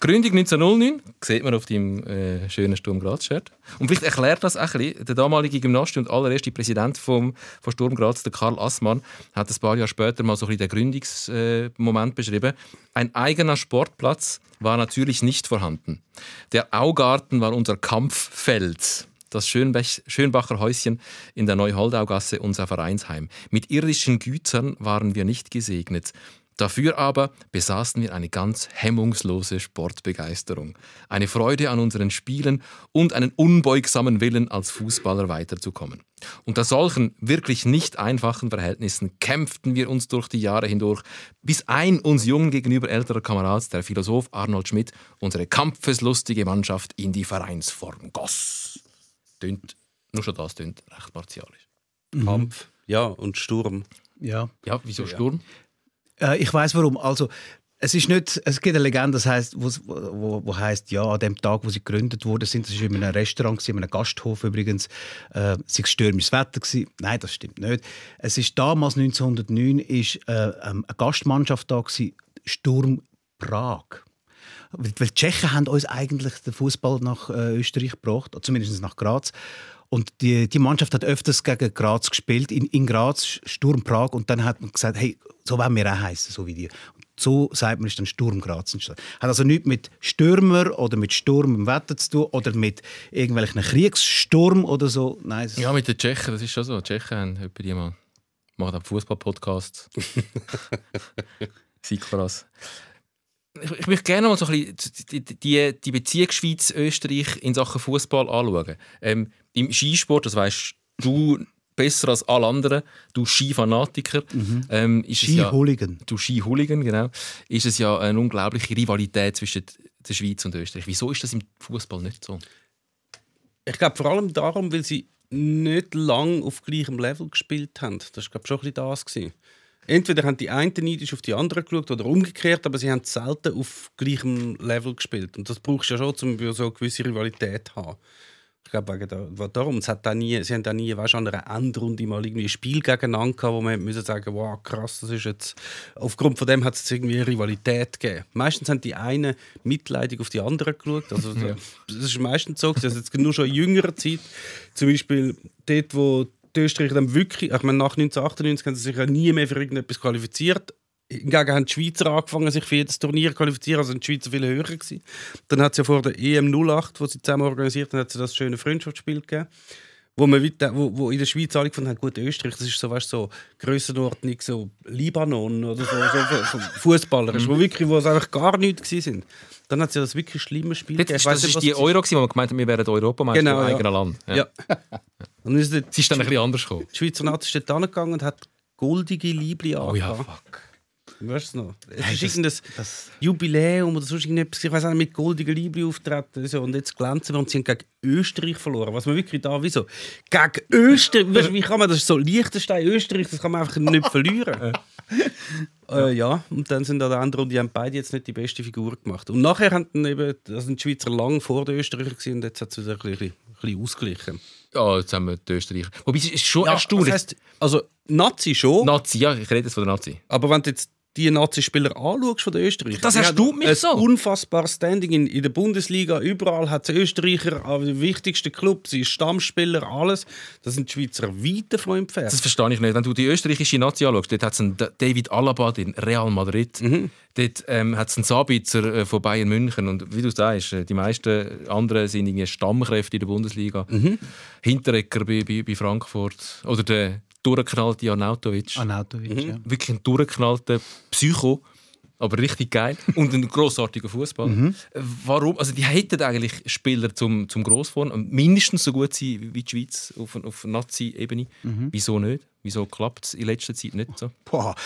Gründung 1909, sieht man auf deinem äh, schönen Sturm Graz-Shirt. Und vielleicht erklärt das auch ein bisschen. Der damalige Gymnast und allererste Präsident vom, von Sturm Graz, der Karl Assmann, hat ein paar Jahre später mal so ein bisschen den Gründungsmoment beschrieben. Ein eigener Sportplatz war natürlich nicht vorhanden. Der Augarten war unser Kampffeld das Schönbacher Häuschen in der Neuholdaugasse unser Vereinsheim. Mit irdischen Gütern waren wir nicht gesegnet. Dafür aber besaßen wir eine ganz hemmungslose Sportbegeisterung, eine Freude an unseren Spielen und einen unbeugsamen Willen, als Fußballer weiterzukommen. Unter solchen wirklich nicht einfachen Verhältnissen kämpften wir uns durch die Jahre hindurch, bis ein uns jungen gegenüber älterer Kamerad, der Philosoph Arnold Schmidt, unsere kampfeslustige Mannschaft in die Vereinsform goss. Tönt, nur schon das tönt recht martialisch. Kampf. Ja, und Sturm. Ja. Ja, wieso Sturm? Äh, ich weiß warum. Also es ist nicht, es gibt eine Legende, das heißt, wo, wo, wo heißt, ja, an dem Tag, wo sie gegründet worden sind, das in einem Restaurant, in einem Gasthof übrigens, äh, es stürmisches Wetter gewesen. Nein, das stimmt nicht. Es ist damals 1909 ist äh, ähm, eine Gastmannschaft da gewesen, Sturm Prag. Weil die Tschechen haben uns eigentlich den Fußball nach äh, Österreich gebracht, zumindest nach Graz. Und die, die Mannschaft hat öfters gegen Graz gespielt, in, in Graz, Sturm Prag. Und dann hat man gesagt, hey, so wollen wir auch heißen, so wie die. Und so sagt man, ist dann Sturm Graz entstanden. Hat also nichts mit Stürmer oder mit Sturm im Wetter zu tun oder mit irgendwelchen Kriegssturm oder so. Nein, es- Ja, mit den Tschechen, das ist schon so. Die Tschechen haben etwa die mal machen einen Fußball-Podcast. Sikvaras. Ich, ich möchte gerne mal so ein bisschen die, die, die Beziehung Schweiz-Österreich in Sachen Fußball anschauen. Ähm, Im Skisport, das weißt du besser als alle anderen, du Skifanatiker, ähm, ist es ja, Ski-Hooligan. du Ski-Hooligan, genau, ist es ja eine unglaubliche Rivalität zwischen der Schweiz und Österreich. Wieso ist das im Fußball nicht so? Ich glaube vor allem darum, weil sie nicht lang auf gleichem Level gespielt haben. Das war glaube schon ein bisschen das. Gewesen. Entweder haben die einen neidisch auf die anderen geschaut oder umgekehrt, aber sie haben selten auf gleichem Level gespielt. Und das brauchst du ja schon, um so eine gewisse Rivalität zu haben. Ich glaube, wegen der, wa- darum, es hat auch nie, sie haben auch nie weißt, an einer Endrunde mal irgendwie ein Spiel gegeneinander gehabt, wo man müssen sagen wow, krass, das ist jetzt... Aufgrund von dem hat es irgendwie eine Rivalität gegeben. Meistens haben die einen mitleidig auf die anderen geschaut. Also, Das ist meistens so. gewesen. Also jetzt nur schon in jüngerer Zeit, zum Beispiel dort, wo die Österreicher dann wirklich, ich meine, nach 1998 haben sie sich ja nie mehr für irgendetwas qualifiziert. Hingegen haben die Schweizer angefangen, sich für jedes Turnier zu qualifizieren, also sind die Schweizer viel höher gewesen. Dann hat es ja vor der EM 08, wo sie zusammen organisiert haben, hat es das schöne Freundschaftsspiel gegeben. Wo, man wo, wo in der Schweiz alle gefunden haben, gut, Österreich, das ist so, weißt, so Grössenordnung, so Libanon oder so, so, so Fußballer, wo wirklich, wo es einfach gar nichts sind. Dann hat es ja das wirklich schlimme Spiel Das, gegeben. das nicht, ist die das Euro, gewesen, wo man gemeint hat, wir wären Europameister Genau, im ja. eigenen Land. Ja. Ja. Dann ist Es ist dann ein bisschen anders gekommen. die Schweizer Nazi ist dort angegangen und hat goldige Libri Oh ja, fuck. Weißt du es noch? Es Hey, ist das- irgendein das- Jubiläum oder sonst irgendetwas. Ich weiß nicht, mit goldigen Libri auftreten. So. Und jetzt glänzen wir und sie haben gegen Österreich verloren. Was man wirklich da, wieso? Gegen Österreich? Weißt du, wie kann man das so Liechtenstein, Österreich, das kann man einfach nicht verlieren. äh, ja, und dann sind an der anderen Runde, die haben beide jetzt nicht die beste Figur gemacht. Und nachher haben dann eben, das sind die Schweizer lang vor den Österreichern gewesen, und jetzt hat es wieder ein bisschen, ein bisschen ausgeglichen. Ja, jetzt haben wir die Österreicher. Wobei, es ist schon Ja, erstaunlich. das heisst, also Nazi schon, Nazi, ja, ich rede jetzt von der Nazi. aber wenn du jetzt die Nazi-Spieler anschaust von den Österreichern, Das erstaunt haben mich ein so. unfassbares Standing in, in der Bundesliga. Überall hat es Österreicher, an den wichtigsten Club, sie sind Stammspieler, alles. Das sind die Schweizer weit davon entfernt. Das verstehe ich nicht. Wenn du die österreichische Nazi anschaust, dort hat es einen David Alaba in Real Madrid. Mhm. Dort ähm, hat es einen Sabitzer äh, von Bayern München. Und wie du sagst, äh, die meisten anderen sind irgendwie Stammkräfte in der Bundesliga. Mhm. Hinteregger bei, bei, bei Frankfurt. Oder der durchgeknallte Arnautovic. Anautovic, ja. Wirklich ein durchgeknallter Psycho. Aber richtig geil. Und ein grossartiger Fußball. Mhm. Warum? Also die hätten eigentlich Spieler zum, zum Grossfahren. Mindestens so gut sein wie die Schweiz auf, auf Nazi-Ebene. Mhm. Wieso nicht? Wieso klappt es in letzter Zeit nicht so? Boah,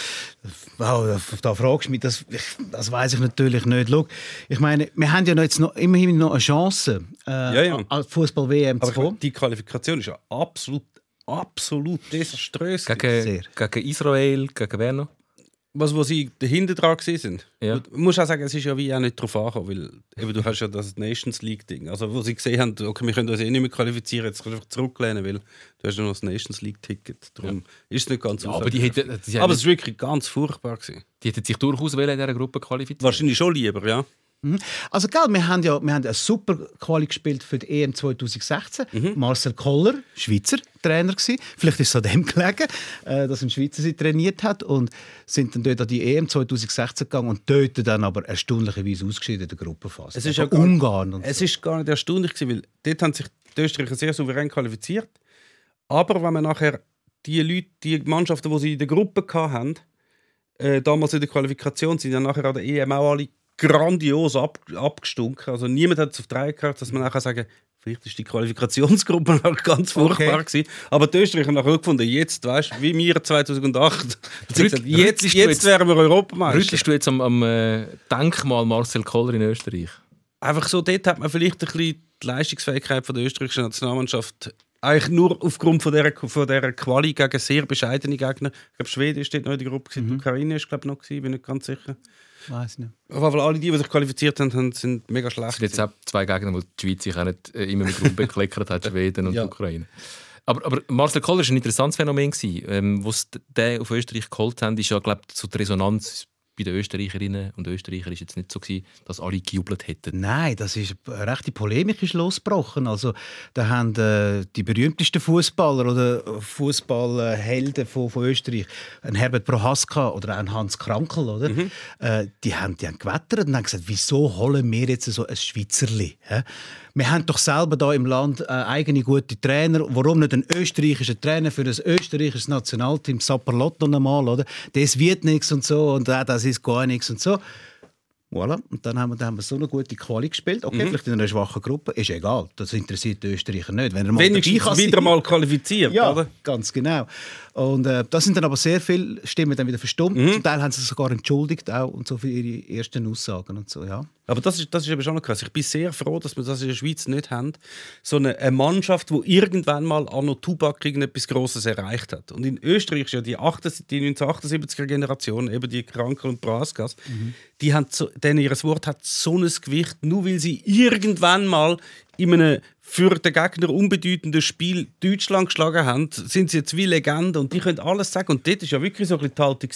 wow, da fragst du mich, das, ich, das weiß ich natürlich nicht. Schau, ich meine, wir haben ja noch jetzt noch, immerhin noch eine Chance, äh, Ja, ja. an die Fußball-WM Aber zu kommen. die Qualifikation ist ja absolut, absolut desaströs. Gegen, Sehr. gegen Israel, gegen wer noch? was, wo sie dahinter dran sind. Ja. Du musst auch sagen, es ist ja wie auch nicht drauf angekommen, weil eben, du hast ja das Nations League-Ding. Also wo sie gesehen haben, okay, wir können uns eh nicht mehr qualifizieren, jetzt kannst du einfach zurücklehnen, weil du hast ja noch das Nations League-Ticket. Darum ist es nicht ganz Ja, aber die hätten, die, aber es war wirklich ganz furchtbar. Gewesen. die hätten sich durchaus in dieser Gruppe qualifizieren Wahrscheinlich schon lieber, ja. Also, gell, wir haben ja wir haben eine super Quali gespielt für die EM 2016. Mhm. Marcel Koller, Schweizer Trainer gewesen. Vielleicht ist es an dem gelegen, äh, dass ein Schweizer sie trainiert hat und sind dann dort an die EM 2016 gegangen und dort dann aber erstaunlicherweise ausgeschieden in der Gruppenphase. Es ist ja gar- Ungarn und Es so. ist gar nicht erstaunlich, gewesen, weil dort haben sich die Österreicher sehr souverän qualifiziert. Aber wenn man nachher die Leute, die Mannschaften, die sie in der Gruppe hatten, äh, damals in der Qualifikation, sind ja nachher an der EM auch alle grandios ab, abgestunken. Also niemand hat es auf drei gehabt, dass man nachher sagen Vielleicht ist die Qualifikationsgruppe noch ganz furchtbar gewesen. Aber die Österreicher haben nachher gefunden, jetzt, weißt du, wie wir 2008. Sie haben gesagt, Rüttelst jetzt, jetzt, jetzt- wären wir Europameister. Rüttelst du jetzt am, am äh, Denkmal Marcel Koller in Österreich? einfach so, dort hat man vielleicht ein bisschen die Leistungsfähigkeit von der österreichischen Nationalmannschaft eigentlich nur aufgrund von dieser, von dieser Quali gegen sehr bescheidene Gegner. Ich glaube, Schweden steht noch in der Gruppe, mhm. die Ukraine ist glaube ich noch gewesen, bin nicht ganz sicher. Weiß nicht. Auf jeden Fall alle die, die sich qualifiziert haben, sind mega schlecht. Es sind jetzt auch zwei Gegner, wo die Schweiz sich auch nicht äh, immer mit Rum bekleckert hat, Schweden und Ja. die Ukraine. Aber, aber Marcel Koller war ein interessantes Phänomen. gewesen. Ähm, was der auf Österreich geholt haben, ist ja, glaube ich, so die Resonanz bei den Österreicherinnen und Österreichern ist jetzt nicht so gewesen, dass alle gejubelt hätten. Nein, das ist eine rechte Polemik ist losgebrochen. Also da haben äh, die berühmtesten Fußballer oder Fußballhelden von, von Österreich, ein Herbert Prohaska oder ein Hans Krankel, oder? Äh, die haben die haben gewettert und haben gesagt, wieso holen wir jetzt so ein Schweizerli? hä? Wir haben doch selber da im Land äh, eigene gute Trainer. Warum nicht ein österreichischer Trainer für ein österreichisches Nationalteam, Sapperlotto einmal, oder? Das wird nichts und so und äh, das ist gar nichts und so. Voilà. Und dann haben wir, dann haben wir so eine gute Quali gespielt. Okay, vielleicht in einer schwachen Gruppe. Ist egal. Das interessiert die Österreicher nicht. Wenn er mal Wenigstens wieder mal qualifiziert, Ja, oder? ganz genau. Und äh, da sind dann aber sehr viele Stimmen dann wieder verstummt. Zum Teil haben sie sich sogar entschuldigt auch und so für ihre ersten Aussagen und so, ja. Aber das ist, das ist eben schon noch krass. Ich bin sehr froh, dass wir das in der Schweiz nicht haben. So eine, eine Mannschaft, die irgendwann mal Anno Tubak irgendetwas Grosses erreicht hat. Und in Österreich ist ja die, 78 die 1978er Generation, eben die Krankel und Braskas, die haben so, denen ihr Wort hat so ein Gewicht, nur weil sie irgendwann mal in einem für den Gegner unbedeutenden Spiel Deutschland geschlagen haben, sind sie jetzt wie Legende und die können alles sagen. Und dort war ja wirklich so ein bisschen die Haltung,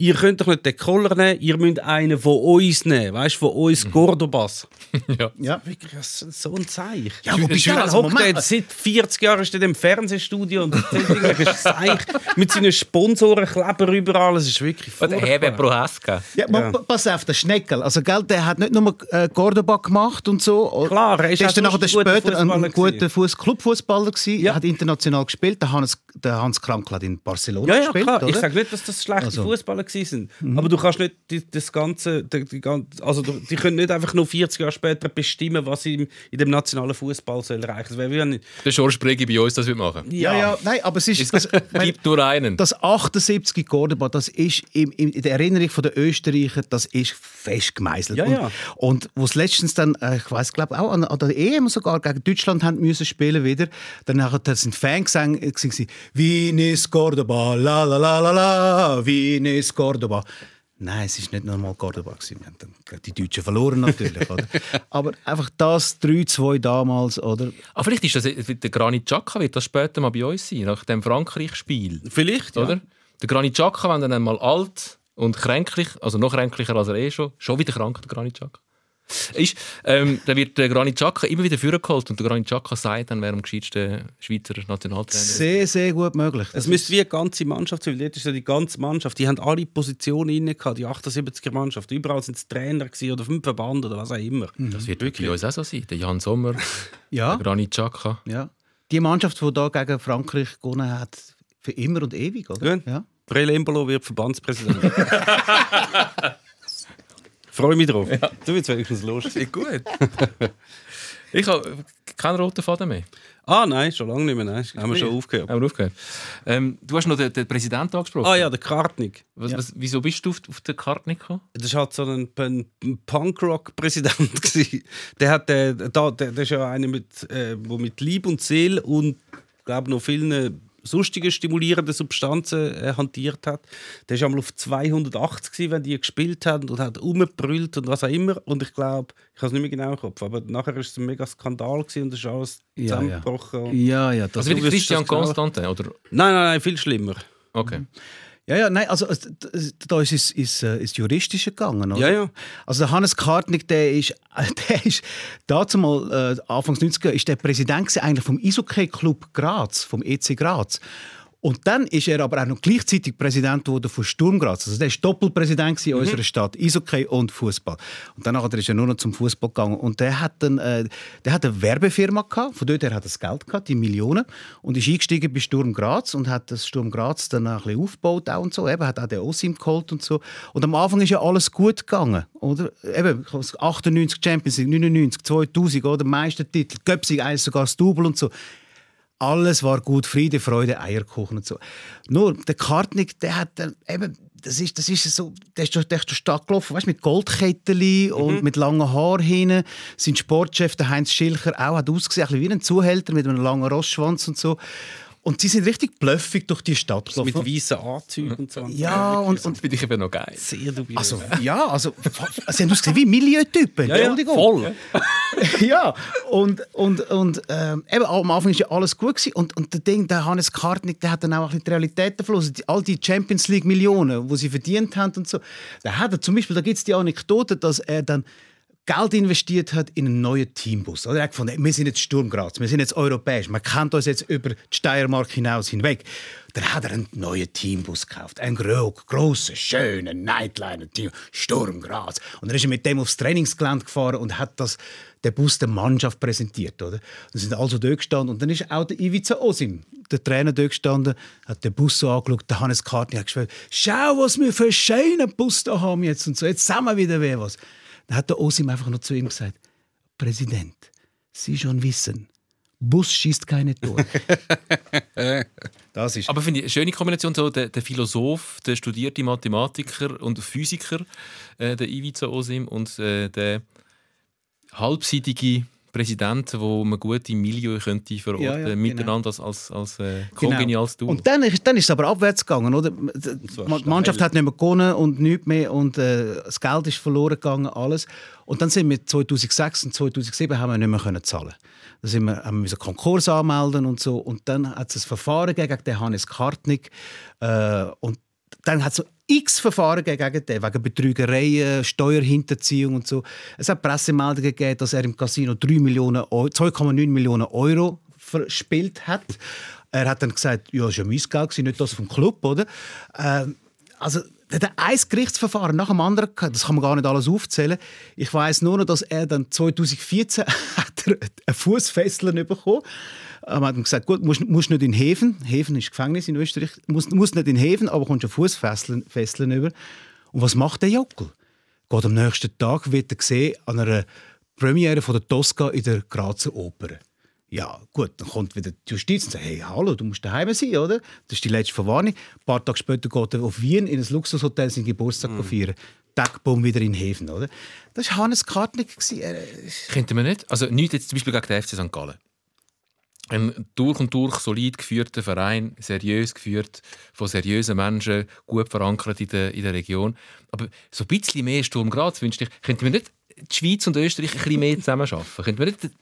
ihr könnt doch nicht den Koller nehmen, ihr müsst einen von uns nehmen, weißt du, von uns Cordobas. ja. Ja. Wirklich, das ist so ein Zeichen. Ja, wo bist du Ja, also, seit 40 Jahren ist er im Fernsehstudio und irgendwelches Zeich mit seinen Sponsorenkleber überall. Es ist wirklich Und der furchtbar. Prohaska. Ja, ja. Pass auf, der Schneckel. Also, gell, der hat nicht nur äh, Cordoba gemacht und so. Klar, er ist der auch ist dann nachher ein später ein Fußballer guter Fuß Clubfußballer gewesen. Ja. hat international gespielt. Der Hans, der Hans Krankl hat in Barcelona Ja, ja, gespielt. klar. Ich oder? sage nicht, dass das schlechte Also. Fußballer sind. Aber du kannst nicht die, das Ganze, die, die, also du- die können nicht einfach nur 40 Jahre später bestimmen, was sie im, in dem nationalen Fußball soll erreichen. Das wäre wie ein, Der Schorsch Bregi bei uns das wird machen. ja, ja, nein, aber es ist. Es Das, gibt nur einen. Das 78 Cordoba, das ist im, im, in der Erinnerung der Österreicher, das ist fest gemeißelt. Ja, und, ja. und wo es letztens dann, äh, ich weiß glaube auch an, an der EM sogar gegen Deutschland haben müssen spielen wieder, dann nachher, da sind äh, gewesen, Wien ist Cordoba, la la la la la, Wien ist Cordoba. Nein, es ist nicht normal Cordoba gewesen. Wir haben dann die Deutschen verloren natürlich, oder? Aber einfach das 3-2 damals, oder? Ah, vielleicht ist das der Granit Xhaka wird das später mal bei uns sein, nach dem Frankreich-Spiel. vielleicht, ja. Oder? Der Granit Xhaka, wenn er dann mal alt und kränklich, also noch kränklicher als er eh schon, schon wieder krank, der Granit Xhaka, ist, ähm, dann wird der Granit Xhaka immer wieder vorgeholt und der Granit Xhaka sagt dann, wer am gescheitsten Schweizer Nationaltrainer ist. Sehr, sehr gut möglich. Es müsste wie eine ganze Mannschaft sein, weil dort ist ja die ganze Mannschaft, die haben alle Positionen inne gehabt, die 78er Mannschaft. Überall sind es Trainer gewesen oder fünf Verband oder was auch immer. Das wird bei uns auch so sein. Der Jan Sommer, ja. der Granit Xhaka. Ja. Die Mannschaft, die da gegen Frankreich gewonnen hat, für immer und ewig, oder? Gut. Ja. Brel Embolo wird Verbandspräsident. Freue mich drauf. Du willst wenigstens los. Sehr gut. ich habe keinen roten Faden mehr. Ah, nein, schon lange nicht mehr. Nein. Haben wir schon aufgehört. Haben wir aufgehört. Ähm, du hast noch den, den Präsidenten angesprochen. Ah ja, der Kartnig. Was, was, wieso bist du auf, auf der Karte nicht gekommen? Das war halt so ein, ein Punkrock-Präsident. Der, hat, der, da, der, der ist ja einer, mit, äh, wo mit Lieb und Seele und glaube noch vielen sonstigen stimulierenden Substanzen äh, hantiert hat. Der war einmal auf 280, gewesen, wenn die gespielt haben und hat umgebrüllt und was auch immer. Und ich glaube, ich habe es nicht mehr genau im Kopf, aber nachher war es ein mega Skandal gewesen und es ist alles Ja, ja. zusammengebrochen. und- Ja, ja, das Also wie Christian das genau- Constantin, oder? Nein, nein, nein, viel schlimmer. Okay. Ja, ja, nein, also da ist es ins, äh, ins Juristische gegangen. Oder? Ja, ja. Also der Hannes Kartnig, der ist, der ist dazu mal, äh, Anfangs 90er, ist der Präsident eigentlich vom Eishockey-Club Graz, vom EC Graz. Und dann ist er aber auch noch gleichzeitig Präsident geworden von Sturm Graz. Also der ist Doppelpräsident in unserer Stadt, Eishockey und Fußball. Und danach ist er nur noch zum Fußball gegangen. Und der hat, dann, äh, der hat eine Werbefirma gehabt, von dort her hat er das Geld gehabt, die Millionen, und ist eingestiegen bei Sturm Graz und hat das Sturm Graz dann ein bisschen aufgebaut auch und so. Eben, hat auch den Osim geholt und so. Und am Anfang ist ja alles gut gegangen, oder? Eben, 98 Champions League, 99, 2000, oder? Meistertitel, Göpsig, eins sogar das Double und so. Alles war gut, Friede, Freude, Eierkuchen und so. Nur der Kartnig, der hat dann eben das ist, das ist so, der ist durch, der ist durch die Stadt gelaufen, weißt, mit Goldkettchen und mit langen Haaren hinten. Sein Sportchef, der Heinz Schilcher, auch hat ausgesehen, ein bisschen wie ein Zuhälter mit einem langen Rossschwanz und so. Und sie sind richtig bluffig durch die Stadt Mit gelaufen. weißen Anzügen und so. Ja, und, Das und finde ich eben noch geil. Sehr dubios. also, ja, also, sie haben ausgesehen wie Milieutypen. ja, ja, Entschuldigung. voll. ja, und, und, und ähm, eben, am Anfang war ja alles gut. Gewesen. Und, und der Ding, der Hannes Kartnick, der hat dann auch ein bisschen die Realität verflossen. Die, all die Champions League Millionen, die sie verdient haben und so. Da hat er zum Beispiel, da gibt es die Anekdote, dass er dann Geld investiert hat in einen neuen Teambus. Er hat gefunden, wir sind jetzt Sturm Graz, wir sind jetzt europäisch, man kennt uns jetzt über die Steiermark hinaus hinweg. Dann hat er einen neuen Teambus gekauft, einen gro grossen, schönen Nightliner-Team, Sturm Graz. Und dann ist er mit dem aufs Trainingsgelände gefahren und hat das, den Bus der Mannschaft präsentiert. Oder? Dann sind also dort gestanden und dann ist auch der Ivica Osim, der Trainer, dort gestanden, hat den Bus so angeschaut, der Hannes Kartni hat gesagt, schau, was wir für einen schönen Bus da haben jetzt und so, jetzt sind wir wieder wer was. Dann hat der Osim einfach noch zu ihm gesagt, Präsident, Sie schon wissen, Bus schießt keine Tore. das ist Aber finde ich eine schöne Kombination, so der, der Philosoph, der studierte Mathematiker und Physiker, äh, der Ivica Osim, und äh, der halbseitige Präsident, wo man gut im Milieu könnte verorten, Ja, ja, genau. miteinander als, als, als äh, kongeniales Duo. Und dann ist, dann ist es aber abwärts gegangen, oder? Die Mannschaft hat nicht mehr gewonnen und nichts mehr und äh, das Geld ist verloren gegangen, alles. Und dann sind wir 2006 und 2007 haben wir nicht mehr können zahlen. Da sind wir, haben wir Konkurs anmelden und so. Und dann hat es ein Verfahren gegen den Hannes Kartnick. Äh, und dann hat es x Verfahren gegen den, wegen Betrügereien, Steuerhinterziehung und so. Es hat Pressemeldungen gegeben, dass er im Casino 3 Millionen Eu- 2,9 Millionen Euro verspielt hat. Er hat dann gesagt, ja, das war ja mein Geld, nicht das vom Club, oder? Ähm, also, der hat ein Gerichtsverfahren nach dem anderen gehabt. Das kann man gar nicht alles aufzählen. Ich weiß nur noch, dass er dann 2014 hat er eine Fußfessel bekommen. Ähm, hat ihm gesagt, gut, musst, musst nicht in Häfen. Häfen ist Gefängnis in Österreich. Musst, musst nicht in Häfen, aber kommst eine Fußfesseln Fesseln über. Und was macht der Jockel? Geht am nächsten Tag wird er gesehen an einer Premiere von der Tosca in der Grazer Oper. Ja, gut, dann kommt wieder die Justiz und sagt, hey, hallo, du musst daheim sein, oder? Das ist die letzte Verwarnung. Ein paar Tage später geht er auf Wien in ein Luxushotel seinen Geburtstag feiern. Deckbaum wieder in Häfen, oder? Das war Hannes Kartnick. Er- Könnte man nicht? Also nicht jetzt zum Beispiel gegen den FC St. Gallen. Ein durch und durch solid geführter Verein, seriös geführt, von seriösen Menschen, gut verankert in der, in der Region. Aber so ein bisschen mehr Sturm Graz wünschte ich. Könnte man nicht die Schweiz und Österreich ein bisschen mehr zusammenarbeiten? Könnte man nicht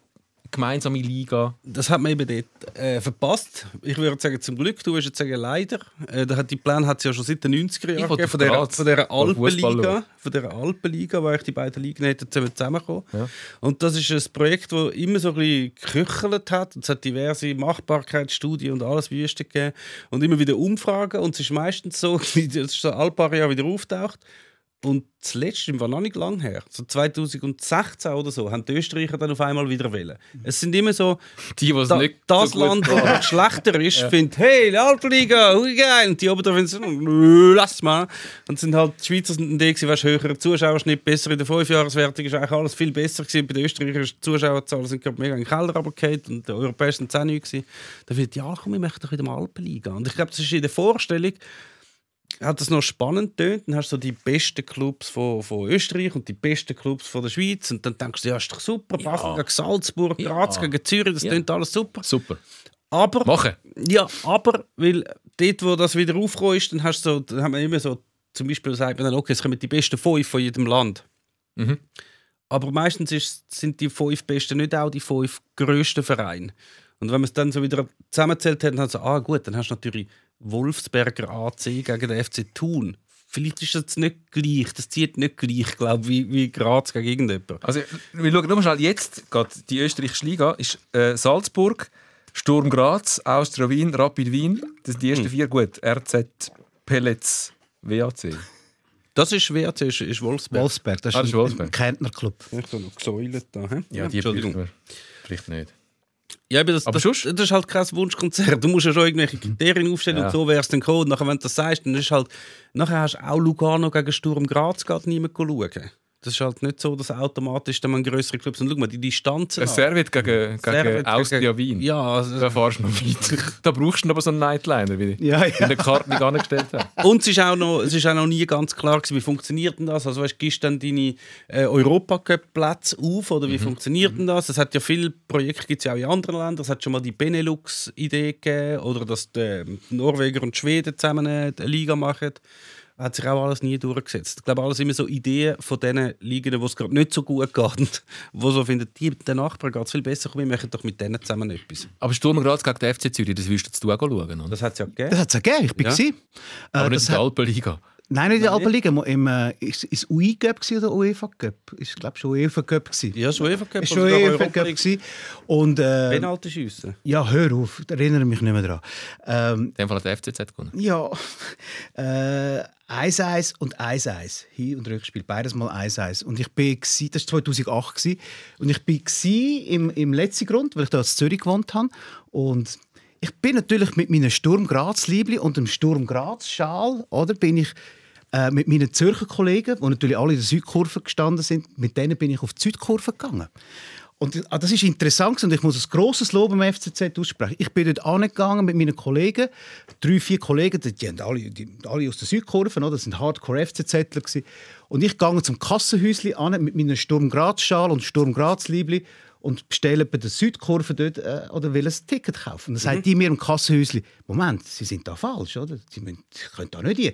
gemeinsame Liga... Das hat man eben dort äh, verpasst. Ich würde sagen, zum Glück, du würdest sagen, leider. Äh, da hat die Pläne hat es ja schon seit den 90er Ich Jahren gegeben, von der, von der Alpenliga, von der Alpenliga, wo eigentlich die beiden Ligen hätten zusammen zusammenkommen. Ja. Und das ist ein Projekt, das immer so ein bisschen geküchelt hat. Es hat diverse Machbarkeitsstudien und alles Wüste gegeben. Und immer wieder Umfragen. Und es ist meistens so, wie das ist so alle paar Jahre wieder auftaucht. Und das letzte war noch nicht lang her. So 2016 oder so, haben die Österreicher dann auf einmal wieder wählen. Es sind immer so, Die, es da, nicht das so Land, das schlechter ist, findet, hey, die Alpenliga, hui geil. Und die oben da finden so, «Nö, lass mal. Und sind halt, die Schweizer sind die, weißt, höherer Zuschauerschnitt, besser in der Fünfjahreswertung, ist eigentlich alles viel besser gewesen. Bei den Österreichern die Zuschauerzahlen sind gerade mega in den Keller runtergefallen und die Europäischen sind es auch nicht gewesen. Da wird ja, komm, ich möchte doch wieder mal Alpenliga. Und ich glaube, das ist in der Vorstellung, hat das noch spannend tönt. Dann hast du so die besten Clubs von, von Österreich und die besten Clubs von der Schweiz. Und dann denkst du, ja, ist doch super. Basel gegen Salzburg, Graz gegen Zürich, das Ja. tönt alles super. Super. Aber, Machen. ja, aber, weil dort, wo das wieder aufgekommen ist, dann, hast du so, dann haben wir immer so, zum Beispiel sagt man dann, okay, es kommen die besten fünf von jedem Land. Mhm. Aber meistens ist, sind die fünf besten nicht auch die fünf grössten Vereine. Und wenn man es dann so wieder zusammenzählt hat, dann hat so, ah gut, dann hast du natürlich Wolfsberger AC gegen den FC Thun. Vielleicht ist das nicht gleich, das zieht nicht gleich, glaube wie, wie Graz gegen irgendjemand. Also, wir schauen nur mal schnell. Jetzt geht die österreichische Liga. Ist äh, Salzburg, Sturm Graz, Austria Wien, Rapid Wien. Das sind die ersten vier. Gut. RZ, Pellets, WAC. Das ist WAC, ist, ist Wolfsberg. Wolfsberg, das ist Ah, das ist ein, Wolfsberg. ein Kärntner Club. Ich habe noch gesäulet da. hä? Ja, die Entschuldigung. vielleicht nicht. Ja, aber das, Aber das, sonst? das ist halt kein Wunschkonzert. Du musst ja schon irgendwelche Kriterien aufstellen Ja. und so wär's dann gekommen. Nachher, wenn du das sagst, dann ist halt, nachher hast du auch Lugano gegen Sturm Graz geht niemand schauen. Das ist halt nicht so, dass automatisch dann man größere Clubs und schau mal die Distanzen. Ein. Servet gegen, gegen Servet Austria gegen- Wien. Ja, also, Da fahrst du noch weiter. Da brauchst du aber so einen Nightliner, wie Ja, in ja. der Karte nicht angestellt hat. Und es ist, auch noch, es ist auch noch nie ganz klar gewesen, wie funktioniert denn das? Also weißt, gibst du dann deine äh, Europacup-Plätze auf oder wie funktioniert denn das? Es hat ja viele Projekte gibt's ja auch in anderen Ländern. Es hat schon mal die Benelux-Idee gegeben oder dass die Norweger und Schweden zusammen eine Liga machen. Hat sich auch alles nie durchgesetzt. Ich glaube, alles immer so Ideen von diesen Ligen, wo es gerade nicht so gut geht. Und wo so finden, die mit den Nachbarn geht es viel besser. Wir machen doch mit denen zusammen etwas. Aber Sturm Graz gegen den FC Zürich, das willst du auch schauen, oder? Das hat es ja gegeben. Das hat es ja gegeben, ich bin Ja. gewesen. Äh, Aber nicht das in der hat- Alpenliga. Nein, nicht in der Alpenliga. Im, äh, ist ist UI Cup gewesen oder UEFA Cup? Ist glaube schon UEFA Cup gewesen. Ja, schon UEFA Cup. Ist oder schon sogar UEFA Europa Cup League. gewesen. Und äh, Penalty schiessen. ja, hör auf, ich erinnere mich nicht mehr daran. Ähm, In dem Fall hat der FCZ gewonnen. ja, äh, 1-1 und 1-1. Hin- und Rückspiel, beides mal 1-1. Und ich bin, gsi- das war 2008, gsi. und ich bin gsi im, im letzten Grund, weil ich da in Zürich gewohnt habe. Und ich bin natürlich mit meinem Sturm Graz Liebli und dem Sturm Graz Schal, oder, bin ich äh, mit meinen Zürcher Kollegen, die natürlich alle in der Südkurve gestanden sind, mit denen bin ich auf die Südkurve gegangen. Und ah, das ist interessant und ich muss ein grosses Lob am FCZ aussprechen. Ich bin dort angegangen mit meinen Kollegen, drei, vier Kollegen, die, haben alle, die alle aus der Südkurve, oder? das sind Hardcore-FCZler. gewesen. Und ich gehe zum Kassenhäuschen an mit meinem Sturm Graz-Schal und Sturm Graz-Liebli und bestelle bei der Südkurve dort äh, oder will ein Ticket kaufen. Und dann sagt die mir im Kassenhäuschen, Moment, Sie sind da falsch, oder? Sie, müssen, Sie können da nicht hin.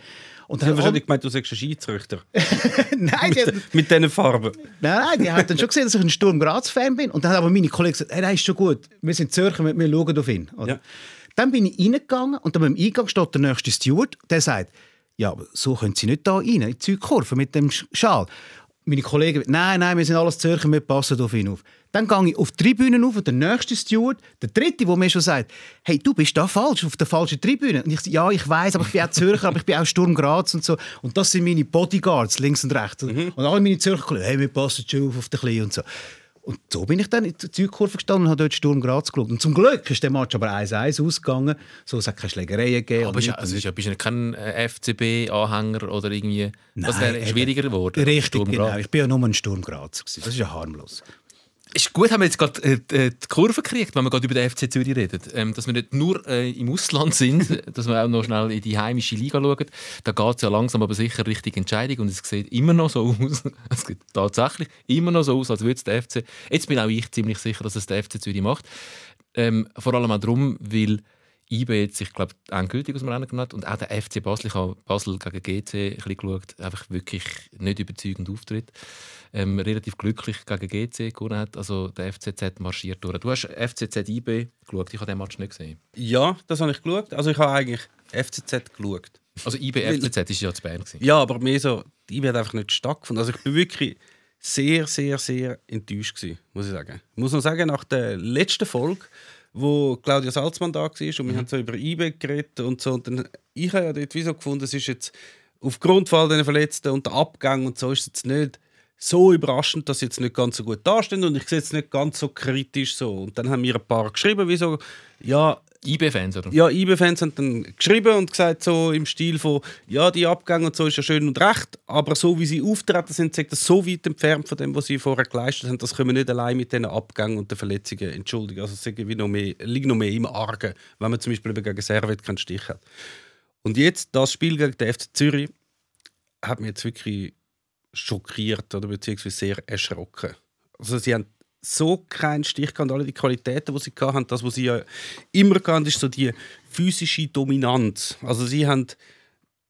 Und dann wahrscheinlich gemeint, du sagst ein Schiedsrichter. Nein, die, Mit diesen Farben. Nein, nein, die haben dann schon gesehen, dass ich ein Sturm Graz-Fan bin. Und dann haben aber meine Kollegen gesagt, hey, nein, ist schon gut, wir sind Zürcher, wir, wir schauen auf ihn. Ja. Dann bin ich reingegangen und dann beim Eingang steht der nächste Steward, der sagt, ja, aber so können Sie nicht da rein, in die Südkurve mit dem Sch- Schal. Meine Kollegen, nein, nein, wir sind alles Zürcher, wir passen auf ihn auf. Dann gehe ich auf die Tribüne auf und der nächste Steward, der dritte, der mir schon sagt, hey, du bist da falsch, auf der falschen Tribüne. Und ich ja, ich weiß, aber ich bin auch Zürcher, aber ich bin auch Sturm Graz und so. Und das sind meine Bodyguards, links und rechts. Und alle meine Zürcher Kollegen, hey, wir passen schon auf, auf den Kleinen und so. Und so bin ich dann in die Südkurve gestanden und habe dort Sturm Graz geschaut. Und zum Glück ist der Match aber 1-1 ausgegangen. So, es hat keine Schlägereien gegeben. Aber nichts. also, bist du kein äh, FCB-Anhänger oder irgendwie. das Nein, wäre eben. schwieriger geworden. Richtig, genau. Ich bin ja nur ein Sturm Graz. gewesen. Das ist ja harmlos. Ist gut, haben wir jetzt gerade äh, äh, die Kurve gekriegt, wenn wir gerade über den FC Zürich reden. Ähm, dass wir nicht nur äh, im Ausland sind, dass wir auch noch schnell in die heimische Liga schauen. Da geht es ja langsam aber sicher richtig Entscheidung und es sieht immer noch so aus, es sieht tatsächlich immer noch so aus, als würde es der FC... Jetzt bin auch ich ziemlich sicher, dass es der FC Zürich macht. Ähm, vor allem auch darum, weil IB jetzt sich, glaube endgültig aus dem Rennen genommen hat und auch der FC Basel, ich habe Basel gegen GC ein bisschen geschaut, einfach wirklich nicht überzeugend auftritt. Ähm, relativ glücklich gegen GC gewonnen hat, also der FCZ marschiert durch. Du hast FCZ IB geschaut, ich habe den Match nicht gesehen. Ja, das habe ich geschaut. Also ich habe eigentlich FCZ geschaut. Also IB FCZ ist ja zu Bern gewesen. Ja, aber mehr so, die wird einfach nicht stattgefunden. Also ich bin wirklich sehr, sehr, sehr enttäuscht gewesen, muss ich sagen. Ich muss noch sagen, nach der letzten Folge, wo Claudia Salzmann da war und wir haben so über IB geredet und so, und dann, ich habe ja dort wie so gefunden, es ist jetzt aufgrund von all den Verletzten und der Abgang und so ist es jetzt nicht so überraschend, dass sie jetzt nicht ganz so gut dastehen und ich sehe jetzt nicht ganz so kritisch so. Und dann haben mir ein paar geschrieben, wie so, ja, IB-Fans, ja, IB-Fans haben dann geschrieben und gesagt, so im Stil von, ja, die Abgänge und so ist ja schön und recht, aber so wie sie auftreten sind, sagt das so weit entfernt von dem, was sie vorher geleistet haben, das können wir nicht allein mit diesen Abgängen und den Verletzungen entschuldigen. Also es liegt noch mehr, im Argen, wenn man zum Beispiel gegen Servet keinen Stich hat. Und jetzt, das Spiel gegen den FC Zürich, hat mich jetzt wirklich schockiert oder beziehungsweise sehr erschrocken. Also sie haben so keinen Stich gehabt, alle die Qualitäten, die sie hatten, das, was sie ja immer hatten, ist so die physische Dominanz. Also sie haben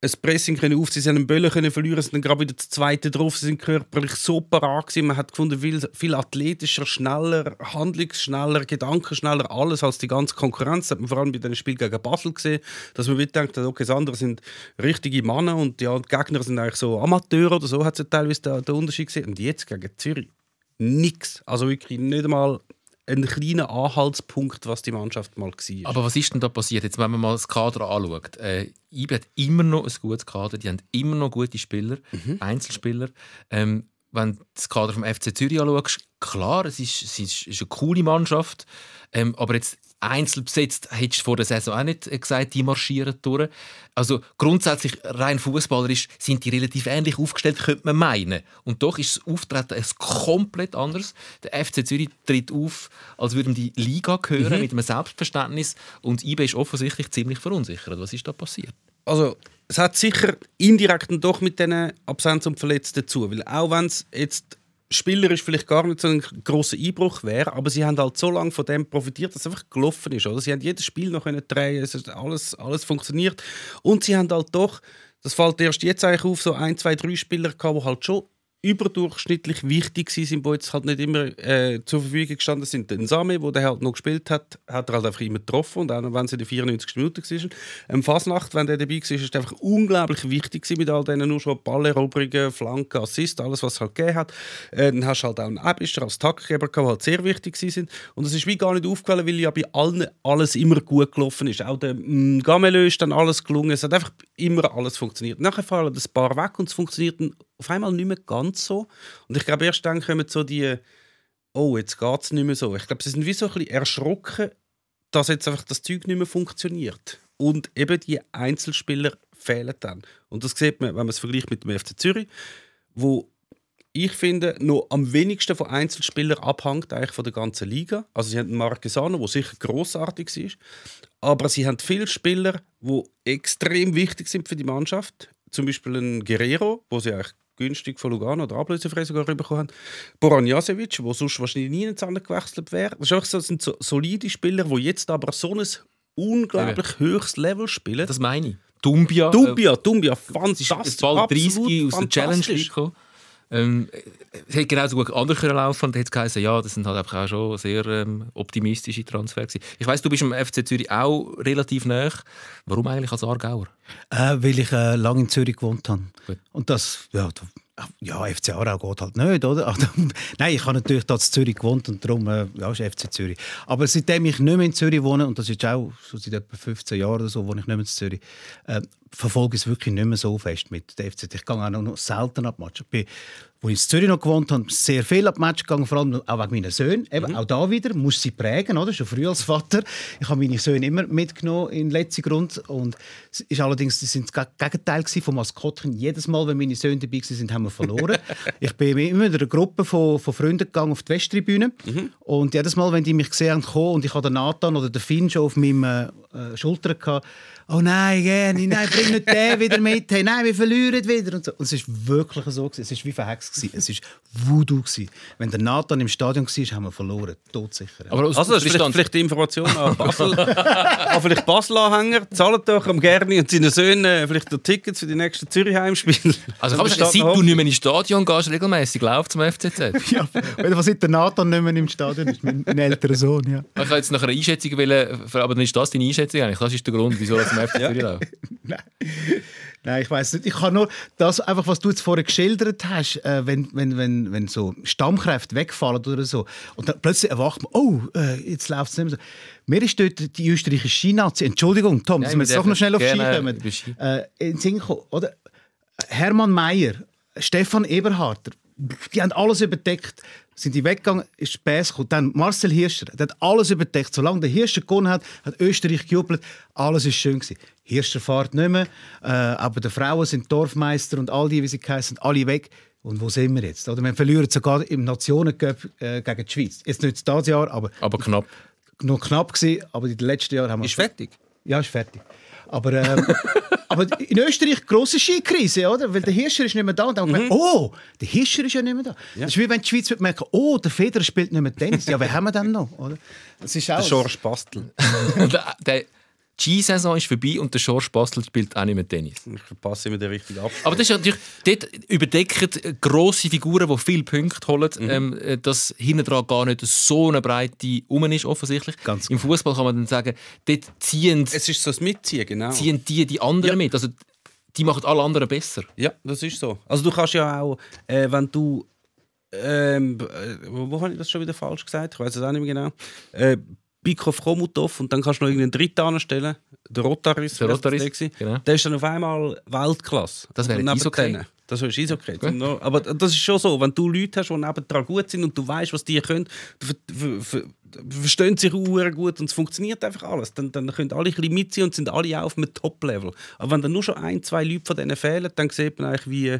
ein Pressing können auf, sie sind einen Böllen können verlieren, sind dann gerade wieder das zweite drauf, sie sind körperlich so parat gewesen. Man hat gefunden, viel, viel athletischer, schneller, handlungsschneller, gedankenschneller, alles als die ganze Konkurrenz. Das hat man vor allem bei diesem Spiel gegen Basel gesehen, dass man wieder denkt, okay, das andere sind richtige Männer und ja, die Gegner sind eigentlich so Amateure oder so, hat es teilweise den, den Unterschied gesehen. Und jetzt gegen Zürich, nix. Also wirklich nicht einmal ein kleiner Anhaltspunkt, was die Mannschaft mal war. Aber was ist denn da passiert? Jetzt, wenn man mal das Kader anschaut. Äh, IB hat immer noch ein gutes Kader, die haben immer noch gute Spieler, Einzelspieler. Ähm, wenn du das Kader vom FC Zürich anschaust, klar, es ist, es ist, es ist eine coole Mannschaft, ähm, aber jetzt einzeln besetzt, hättest du vor der Saison auch nicht gesagt, die marschieren durch. Also grundsätzlich rein fußballerisch sind die relativ ähnlich aufgestellt, könnte man meinen. Und doch ist das Auftreten ein komplett anderes. Der FC Zürich tritt auf, als würde ihm die Liga gehören, mit einem Selbstverständnis. Und IB ist offensichtlich ziemlich verunsichert. Was ist da passiert? Also, es hat sicher indirekt dann doch mit diesen Absenz und Verletzten zu. Weil auch wenn es jetzt spielerisch vielleicht gar nicht so ein grosser Einbruch wäre, aber sie haben halt so lange von dem profitiert, dass es einfach gelaufen ist. Oder? Sie haben jedes Spiel noch können drehen, es hat alles, alles funktioniert. Und sie haben halt doch, das fällt erst jetzt eigentlich auf, so ein, zwei, drei Spieler gehabt, die halt schon überdurchschnittlich wichtig sind, die jetzt halt nicht immer äh, zur Verfügung gestanden sind. Den Sami, der der halt noch gespielt hat, hat er halt einfach immer getroffen und auch wenn es in den 94 Minuten war. Am Fasnacht, wenn der dabei war, ist einfach unglaublich wichtig mit all diesen nur schon Balleroberungen, Flanken, Assist, alles was es halt gegeben hat. Äh, dann hast du halt auch einen Abischer als Taktgeber gehabt, halt sehr wichtig sind. Und es ist wie gar nicht aufgefallen, weil ja bei allen alles immer gut gelaufen ist. Auch der mm, Gamelö ist dann alles gelungen. Es hat einfach immer alles funktioniert. Nachher fallen ein paar weg und es funktioniert auf einmal nicht mehr ganz so. Und ich glaube, erst dann kommen so die, oh, jetzt geht es nicht mehr so. Ich glaube, sie sind wie so ein bisschen erschrocken, dass jetzt einfach das Zeug nicht mehr funktioniert. Und eben die Einzelspieler fehlen dann. Und das sieht man, wenn man es vergleicht mit dem FC Zürich, wo ich finde, noch am wenigsten von Einzelspielern abhängt eigentlich von der ganzen Liga. Also sie haben Marquesano, der sicher grossartig ist, aber sie haben viele Spieler, die extrem wichtig sind für die Mannschaft. Zum Beispiel ein Guerrero, wo sie eigentlich günstig von Lugano oder ablösefrei sogar bekommen haben. Boran Jasevic, der sonst wahrscheinlich nie ins andere gewechselt wäre. Das, so, sind so solide Spieler, die jetzt aber so ein unglaublich höchstes Level spielen. Das meine ich. Dumbia. Dumbia, Dumbia, ist fantastisch. bald 30 absolut aus der Challenge gekommen. Ähm, es hätte genauso gut anders können laufen und hätte geheißen, ja, das sind halt einfach auch schon sehr ähm, optimistische Transfer gewesen. Ich weiss, du bist im FC Zürich auch relativ nah. Warum eigentlich als Aargauer? Äh, weil ich äh, lange in Zürich gewohnt habe. Gut. Und das, ja, ja, FC Aarau geht halt nicht, oder? Also, Nein, ich habe natürlich da in Zürich gewohnt und darum äh, ja, ist FC Zürich. Aber seitdem ich nicht mehr in Zürich wohne, und das ist auch schon seit etwa 15 Jahren oder so, wohne ich nicht mehr in Zürich, äh, verfolge ich es wirklich nicht mehr so fest mit der FC. Ich gehe auch noch selten ab Match. Ich bin, wo ich in Zürich noch gewohnt habe, sehr viel ab Match gegangen, vor allem auch wegen meiner Söhne. Eben, Auch da wieder, muss sie prägen, oder? Schon früh als Vater. Ich habe meine Söhne immer mitgenommen in den letzten Grund und es ist allerdings, sie sind das Gegenteil vom Maskottchen. Jedes Mal, wenn meine Söhne dabei waren, haben wir verloren. ich bin immer mit einer Gruppe von, von Freunden gegangen auf die Westtribüne und jedes Mal, wenn die mich gesehen haben, und ich hatte den Nathan oder den Finn schon auf meinem äh, Schulter gehabt, oh nein, gerne, nein, bring nicht den wieder mit, hey, nein, wir verlieren wieder und so. Und es ist wirklich so gewesen. Es ist wie verhext gewesen. Es ist Voodoo gewesen. Wenn der Nathan im Stadion war, haben wir verloren, todsicher. Aber aus, Also, das ist vielleicht, vielleicht die Information an Basel. an vielleicht Basel-Anhänger. Zahlt doch am Gerni und seinen Söhnen äh, vielleicht die Tickets für die nächsten Zürich-Heimspiele. also kann man sagen, seit du nicht mehr ins Stadion gehst, regelmäßig läuft zum FCZ. ja, wenn was seit der Nathan nicht mehr im Stadion ist, mein, mein älterer Sohn, ja. Ich wollte jetzt nach einer Einschätzung, wollen, aber dann ist das deine Einschätzung eigentlich. Das ist der Grund, wieso das zum FC Zürich läuft. Nein, ich weiß nicht. Ich kann nur das einfach, was du jetzt vorher geschildert hast, äh, wenn, wenn, wenn, wenn so Stammkräfte wegfallen oder so und dann plötzlich erwacht man, oh, äh, jetzt läuft es nicht mehr so. Mir ist dort die österreichische Skinazi, Entschuldigung, Tom, dass Nein, wir jetzt doch noch schnell auf Ski kommen, Ski. äh, in gekommen, oder? Hermann Mayer, Stefan Eberharter, die haben alles überdeckt. Sind die weggegangen, ist Späß gekommen. Dann Marcel Hirscher, der hat alles überdeckt. Solange der Hirscher gewonnen hat, hat Österreich gejubelt. Alles ist schön gewesen. Hirscher fährt nicht mehr, äh, aber die Frauen sind Dorfmeister und all die, wie sie heißen, sind alle weg. Und wo sind wir jetzt? Oder wir verlieren sogar im Nationencup äh, gegen die Schweiz. Jetzt nicht dieses Jahr, aber Aber knapp. noch knapp gewesen. Aber in den letzten Jahren haben wir Ist fertig. ja, ist fertig. Aber, ähm, aber in Österreich grosse Skikrise, oder? Weil der Hirscher ist nicht mehr da. Und dann wir gemerkt, oh, der Hirscher ist ja nicht mehr da. Das ist wie wenn die Schweiz wird merken, oh, der Federer spielt nicht mehr Tennis. Ja, wer haben wir denn noch? Oder? Das ist auch Der Schorsch Bastel. Und der, der Skisaison ist vorbei und der Schorsch Bastel spielt auch nicht mehr Tennis. Ich verpasse immer den richtigen ab. Aber das ist natürlich, dort überdecken grosse Figuren, die viele Punkte holen, ähm, äh, dass hinten dran gar nicht so eine Breite rum ist, offensichtlich. Ganz Im Fußball kann man dann sagen, dort ziehen, Es ist so das Mitziehen, genau. ziehen die die anderen Ja. mit. Also, die machen alle anderen besser. Ja, das ist so. Also du kannst ja auch, äh, wenn du ähm, äh, wo, wo habe ich das schon wieder falsch gesagt? Ich weiß es auch nicht mehr genau. Äh, Bikov Komutov und dann kannst du noch irgendeinen Dritten anstellen. Der Rotaris. Der Rotaris, der genau. Der ist dann auf einmal Weltklasse. Das wäre Eishockey. denen. Das ist okay. Aber das ist schon so, wenn du Leute hast, die nebendran gut sind und du weißt, was die können, du verstehen sich auch gut und es funktioniert einfach alles. Dann, dann können alle ein bisschen mitziehen und sind alle auch auf einem Top-Level. Aber wenn dann nur schon ein, zwei Leute von denen fehlen, dann sieht man eigentlich, wie,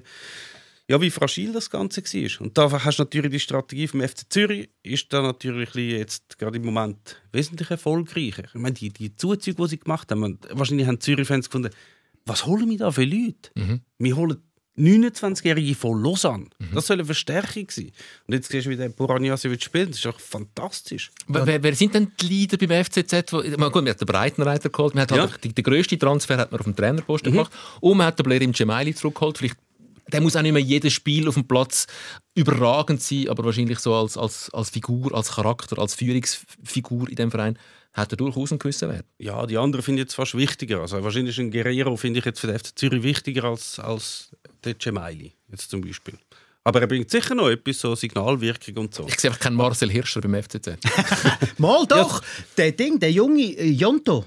ja, wie fragil das Ganze war. Und da hast du natürlich die Strategie vom FC Zürich, ist da natürlich jetzt gerade im Moment wesentlich erfolgreicher. Ich meine, die, die Zuzüge, die sie gemacht haben, wahrscheinlich haben Zürich-Fans gefunden, was holen wir da für Leute? Mhm. Wir holen 29-Jährige von Lausanne. Mhm. Das soll eine Verstärkung sein. Und jetzt siehst du, wie der Buranjasevic spielt. Das ist doch fantastisch. Wer, wer, sind denn die Leader beim FCZ? Wo, gut, man hat den Breitenreiter geholt. Man hat ja. halt, den grössten Transfer hat man auf dem Trainerposten mhm. gemacht. Und man hat den Blair im Gemaili zurückgeholt. Vielleicht der muss auch nicht mehr jedes Spiel auf dem Platz überragend sein, aber wahrscheinlich so als, als, als Figur, als Charakter, als Führungsfigur in dem Verein hat er durchaus einen gewissen Wert. Ja, die anderen finde ich jetzt fast wichtiger. Also wahrscheinlich ein Guerrero finde ich jetzt für den FC Zürich wichtiger als, als der Cemaili, jetzt zum Beispiel. Aber er bringt sicher noch etwas, so Signalwirkung und so. Ich sehe einfach keinen Marcel Hirscher beim FCZ. Mal doch! Ja. Der Ding, der junge äh, Jonto.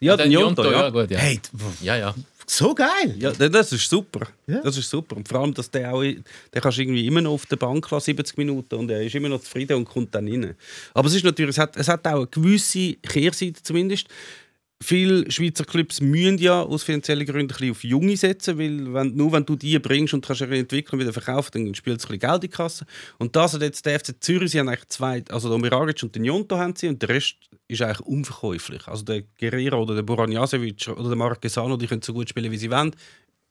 Ja, ah, der Jonto, Jonto, ja. ja. gut, ja. Hey, ja, ja. So geil! Ja, das ist super. Ja. Das ist super. Und vor allem, dass der auch, der kannst irgendwie immer noch auf der Bank lassen, 70 Minuten, und er ist immer noch zufrieden und kommt dann rein. Aber es ist natürlich, es hat, es hat auch eine gewisse Kehrseite zumindest. Viele Schweizer Clubs müssen ja aus finanziellen Gründen ein bisschen auf Junge setzen, weil wenn, nur wenn du die bringst und kannst entwickeln und wieder verkaufen, dann spielt es ein bisschen Geld in die Kasse. Und das hat jetzt der FC Zürich, sie haben eigentlich zwei, also der Omiragic und den Jonto haben sie und der Rest ist eigentlich unverkäuflich. Also der Guerrero oder der Buranjasevic oder der Marquesano, die können so gut spielen, wie sie wollen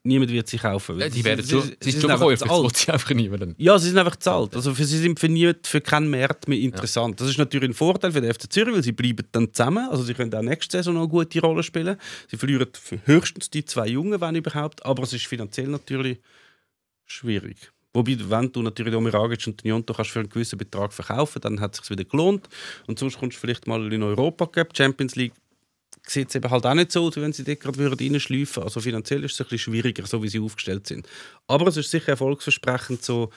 niemand wird sie kaufen. Ja, die werden sie, schon, sie, sie schon Käufer, das sie einfach niemanden. Ja, sie sind einfach zahlt. Also für sie sind für, nie, für keinen Markt mehr interessant. Ja. Das ist natürlich ein Vorteil für den FC Zürich, weil sie bleiben dann zusammen. Also sie können auch nächste Saison noch eine gute Rolle spielen. Sie verlieren höchstens die zwei Jungen, wenn überhaupt. Aber es ist finanziell natürlich schwierig. Wobei, wenn du natürlich Omiragic und den Jonto kannst für einen gewissen Betrag verkaufen dann hat es sich wieder gelohnt. Und sonst kommst du vielleicht mal in Europa Cup, Champions League sieht es eben halt auch nicht so aus, wenn sie dort gerade reinschleifen würden. Also finanziell ist es ein bisschen schwieriger, so wie sie aufgestellt sind. Aber es ist sicher erfolgsversprechend, so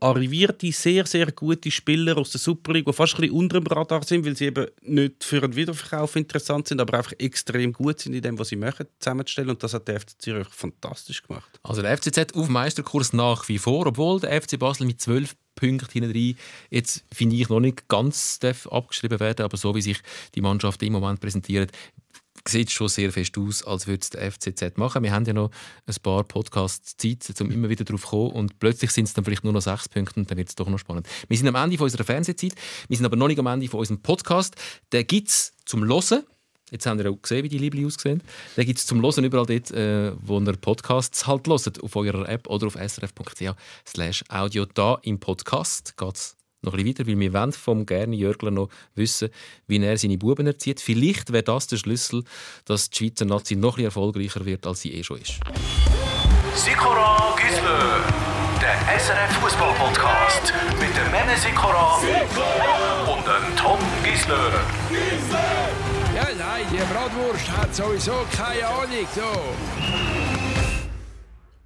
arrivierte, sehr, sehr gute Spieler aus der Super League, die fast ein bisschen unter dem Radar sind, weil sie eben nicht für einen Wiederverkauf interessant sind, aber einfach extrem gut sind in dem, was sie machen, zusammenzustellen. Und das hat der FC Zürich fantastisch gemacht. Also der FCZ auf Meisterkurs nach wie vor, obwohl der FC Basel mit zwölf Punkten hinten rein jetzt, finde ich, noch nicht ganz abgeschrieben werden, aber so wie sich die Mannschaft im Moment präsentiert, sieht schon sehr fest aus, als würde es der FCZ machen. Wir haben ja noch ein paar Podcasts Zeit, um immer wieder darauf zu kommen. Und plötzlich sind es dann vielleicht nur noch sechs Punkte und dann wird es doch noch spannend. Wir sind am Ende von unserer Fernsehzeit. Wir sind aber noch nicht am Ende von unserem Podcast. Der gibt es zum Hören. Jetzt haben wir auch gesehen, wie die Liebling aussehen. Den gibt es zum Hören überall dort, äh, wo ihr Podcasts halt hört. Auf eurer App oder auf srf.ch audio. Da im Podcast geht es noch ein bisschen weiter, weil wir wollen vom Gerne Jörgler noch wissen, wie er seine Buben erzieht. Vielleicht wäre das der Schlüssel, dass die Schweizer Nazi noch ein erfolgreicher wird, als sie eh schon ist. Sikora Gisler, der SRF Fußball Podcast mit dem Memme Sikora und dem Tom Gisler. Ja, nein, die Bratwurst hat sowieso keine Ahnung. So.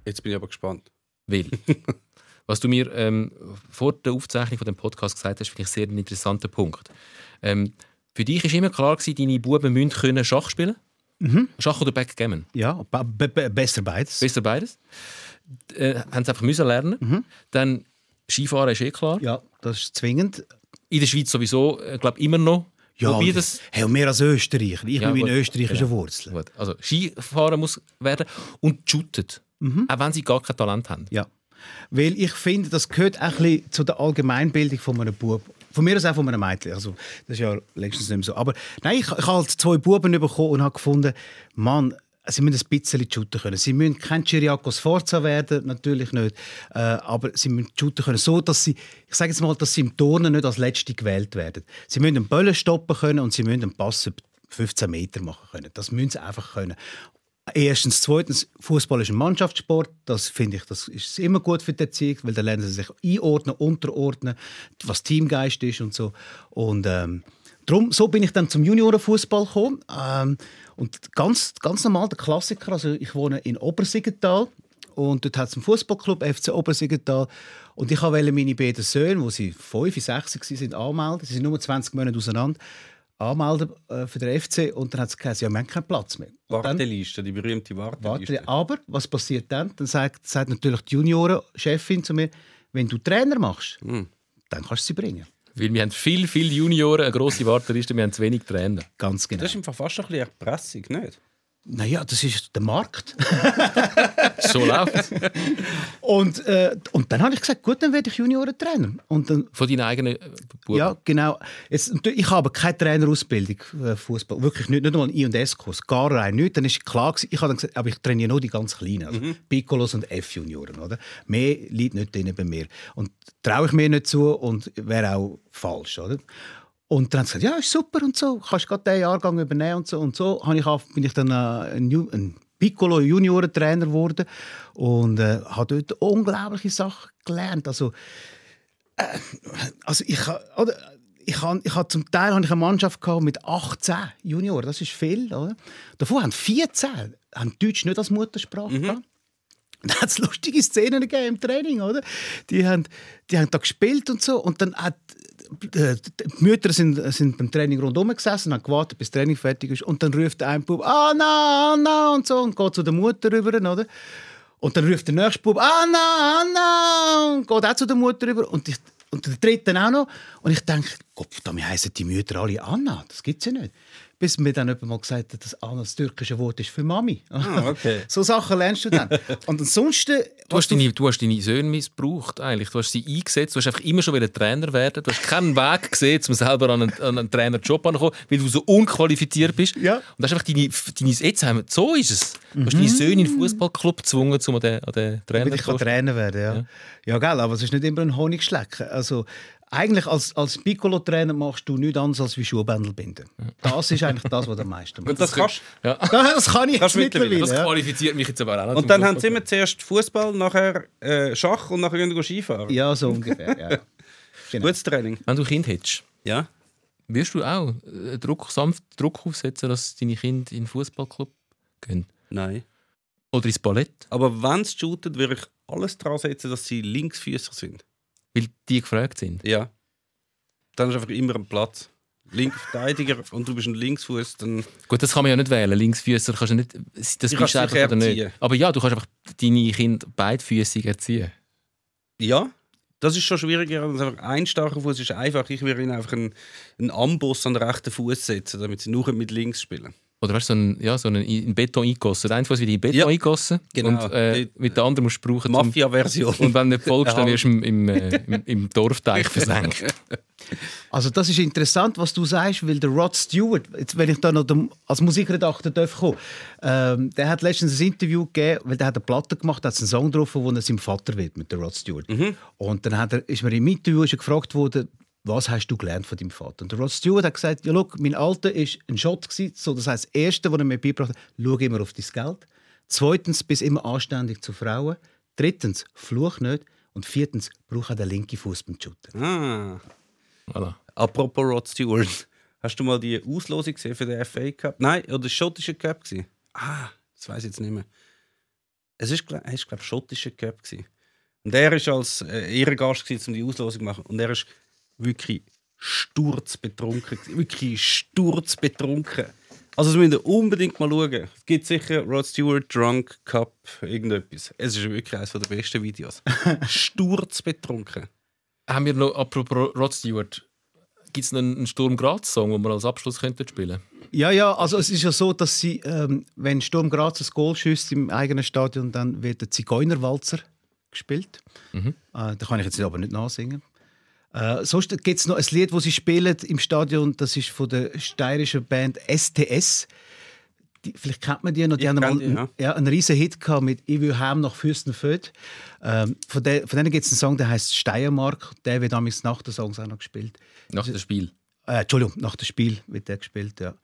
Jetzt bin ich aber gespannt. Will. Was du mir ähm, vor der Aufzeichnung von dem Podcast gesagt hast, finde ich sehr ein interessanter Punkt. Ähm, für dich war immer klar, gewesen, deine Buben müssen können Schach spielen mhm. Schach oder Backgammon? Ja, besser beides. Besser beides. Äh, haben sie einfach müssen lernen. Mhm. Dann Skifahren ist eh klar. Ja, das ist zwingend. In der Schweiz sowieso, ich äh, glaube immer noch. Ja, Wobei das... hey, mehr als Österreicher. Ich ja, bin in österreichischer ja. Wurzel. Gut. Also Skifahren muss werden und shootet. Mhm. Auch wenn sie gar kein Talent haben. Ja. Weil ich finde, das gehört ein bisschen zu der Allgemeinbildung von einem Bub. Von mir aus auch von einem Mädchen. Also, das ist ja längstens nicht mehr so. Aber nein, ich, ich habe halt zwei Buben bekommen und habe gefunden, Mann, sie müssen ein bisschen shooten können. Sie müssen kein Chiriakos Forza werden, natürlich nicht. Äh, aber sie müssen shooten können, so dass sie, ich sage jetzt mal, dass sie im Turnen nicht als Letzte gewählt werden. Sie müssen einen Böllen stoppen können und sie müssen einen Pass 15 Meter machen können. Das müssen sie einfach können. Erstens, zweitens, Fußball ist ein Mannschaftssport. Das finde ich, das ist immer gut für die Erziehung, weil da lernen sie sich einordnen, unterordnen, was Teamgeist ist und so. Und ähm, darum, so bin ich dann zum Juniorenfußball gekommen. Ähm, und ganz, ganz normal der Klassiker. Also ich wohne in Obersiggenthal und dort hat es einen Fußballclub FC Obersiggenthal. Und ich wollte meine beiden Söhne, wo sie fünf, sechs waren, anmelden. Sie sind nur 20 Monate auseinander anmelden äh, für den FC und dann hat es gesagt, ja, wir haben keinen Platz mehr. Und dann- Warteliste, die berühmte Warteliste. Warte, aber was passiert dann? Dann sagt, sagt natürlich die Junioren-Chefin zu mir, wenn du Trainer machst, Hm. dann kannst du sie bringen. Weil wir haben viel, viel Junioren, eine grosse Warteliste, wir haben zu wenig Trainer. Ganz genau. Das ist einfach fast ein bisschen Erpressung, nicht? Naja, das ist der Markt. So läuft es. Und, äh, und dann habe ich gesagt, gut, dann werde ich Juniorentrainer. Und dann, Von deinen eigenen äh, Buben. ja, genau. Jetzt, ich habe keine Trainerausbildung äh, Fußball, wirklich nicht, nicht mal einen I und S-Kurs, gar rein nicht. Dann ist klar gewesen, ich habe dann gesagt, aber ich trainiere nur die ganz Kleinen, also Piccolos und F-Junioren, oder? Mehr liegt nicht drin bei mir. Und traue ich mir nicht zu und wäre auch falsch, oder? Und dann haben sie gesagt, ja, ist super und so, kannst gerade diesen Jahrgang übernehmen und so. Und so bin ich dann äh, ein, Piccolo Juniorentrainer geworden und äh, habe dort unglaubliche Sachen gelernt. Also, äh, also ich, oder, ich, ha- ich zum Teil habe ich eine Mannschaft gehabt mit 18 Junioren, das ist viel, oder? Davon haben 14 haben Deutsch nicht als Muttersprache gehabt. Da hat es lustige Szenen gegeben im Training, oder? Die haben, die haben da gespielt und so. Und dann hat äh, die Mütter sind, sind beim Training rundherum gesessen und haben gewartet, bis das Training fertig ist. Und dann ruft ein Bub, Anna, Anna und so und geht zu der Mutter rüber, oder? Und dann ruft der nächste Bub, Anna, Anna und geht auch zu der Mutter rüber. Und, ich, und der dritte auch noch. Und ich denke, Gott, wir heißen die Mütter alle Anna. Das gibt es ja nicht. Bis mir dann jemand mal gesagt hat, dass Anna das türkische Wort ist für Mami. Ah, okay. so Sachen lernst du dann. Und ansonsten... Du hast, deine, du hast deine Söhne missbraucht eigentlich. Du hast sie eingesetzt. Du hast einfach immer schon wieder Trainer werden. Du hast keinen Weg gesehen, um selber an einen, an einen Trainerjob anzukommen, weil du so unqualifiziert bist. Ja. Und das ist einfach deine, deine jetzt haben wir, so ist es. Du hast deine Söhne in den Fußballclub gezwungen, um an den, an den Trainer Damit ich kann Trainer werden ja. Ja, gell, aber es ist nicht immer ein Honigschlecken. Also, eigentlich als, als Piccolo-Trainer machst du nichts anderes als wie Schuhbändel binden. Das ist eigentlich das, was am meisten Und machst. das kannst Ja. Das kann ich Kannst jetzt mittlerweile. Das qualifiziert mich jetzt aber auch noch Und dann haben sie immer zuerst Fußball, nachher äh, Schach und nachher gehen sie Skifahren. Ja, so ungefähr. Ja. Genau. Gutes Training. Wenn du Kind hättest, Ja. wirst du auch äh, Druck, sanft Druck aufsetzen, dass deine Kinder in den Fußballclub gehen? Nein. Oder ins Ballett? Aber wenn es shootet, würde ich alles daran setzen, dass sie Linksfüßer sind. Weil die gefragt sind. Ja. Dann ist einfach immer ein Platz. Linksverteidiger und du bist ein Linksfuß, dann Gut, das kann man ja nicht wählen. Linksfüßer kannst du nicht. Das Die bist du einfach oder nicht. Aber ja, du kannst einfach deine Kinder beidfüßig erziehen. ja. Das ist schon schwieriger als einfach ein starker Fuß ist einfach. Ich würde ihnen einfach einen, einen Amboss an den rechten Fuß setzen, damit sie nur mit links spielen. Oder weißt du, so einen, ja, so einen in Beton eingegossen. Der eine Fuß wird in Beton Ja, eingegossen. genau. Und äh, Die- mit der anderen musst du brauchen. Mafia-Version. Und wenn du nicht folgst, dann wirst du im, im, äh, im, im Dorfteich versenkt. Also das ist interessant, was du sagst, weil der Rod Stewart, jetzt, wenn ich da noch als Musikredakteur darf kommen, ähm, der hat letztens ein Interview gegeben, weil der hat eine Platte gemacht, hat einen Song drauf, wo er seinem Vater wird mit der Rod Stewart. Und dann hat er, ist mir im Interview ist er gefragt worden, was hast du gelernt von deinem Vater? Und der Rod Stewart hat gesagt, ja, look, mein Alter ist ein Schott so, das heißt, das Erste, was er mir beigebracht hat, schau immer auf dein Geld. Zweitens, bist immer anständig zu Frauen. Drittens, fluch nicht. Und viertens, brauch auch den linken Fuß beim Shooten. Ah. Voilà. Apropos Rod Stewart. Hast du mal die Auslosung gesehen für den FA Cup? Nein, oder der schottische Cup? Gewesen? Ah, das weiß ich jetzt nicht mehr. Es ist, gl- es ist glaube ich, schottischer Cup. Gewesen. Und er war als äh, Ehrengast, gewesen, um die Auslosung zu machen. Und er ist wirklich sturzbetrunken. Wirklich sturzbetrunken. Also, das müsst ihr unbedingt mal schauen. Es gibt sicher Rod Stewart Drunk Cup, irgendetwas. Es ist wirklich eines der besten Videos. sturzbetrunken. Haben wir noch, apropos Rod Stewart, gibt es noch einen Sturm Graz-Song, den wir als Abschluss könnten spielen Ja, ja, also es ist ja so, dass sie, ähm, wenn Sturm Graz ein Goal schießt im eigenen Stadion, dann wird der Zigeunerwalzer gespielt. Mhm. Äh, da kann ich jetzt aber nicht nachsingen. Äh, sonst gibt es noch ein Lied, das sie spielen im Stadion, das ist von der steirischen Band STS. Die, vielleicht kennt man die noch, die Ich haben mal die, einen, ja. einen riesen Hit gehabt mit «Ich will heim nach Fürstenfeld». Ähm, von, de, von denen gibt es einen Song, der heißt «Steiermark». Der wird damals nach den Songs auch noch gespielt. nach dem Spiel. Äh, Entschuldigung, nach dem Spiel wird der gespielt, ja.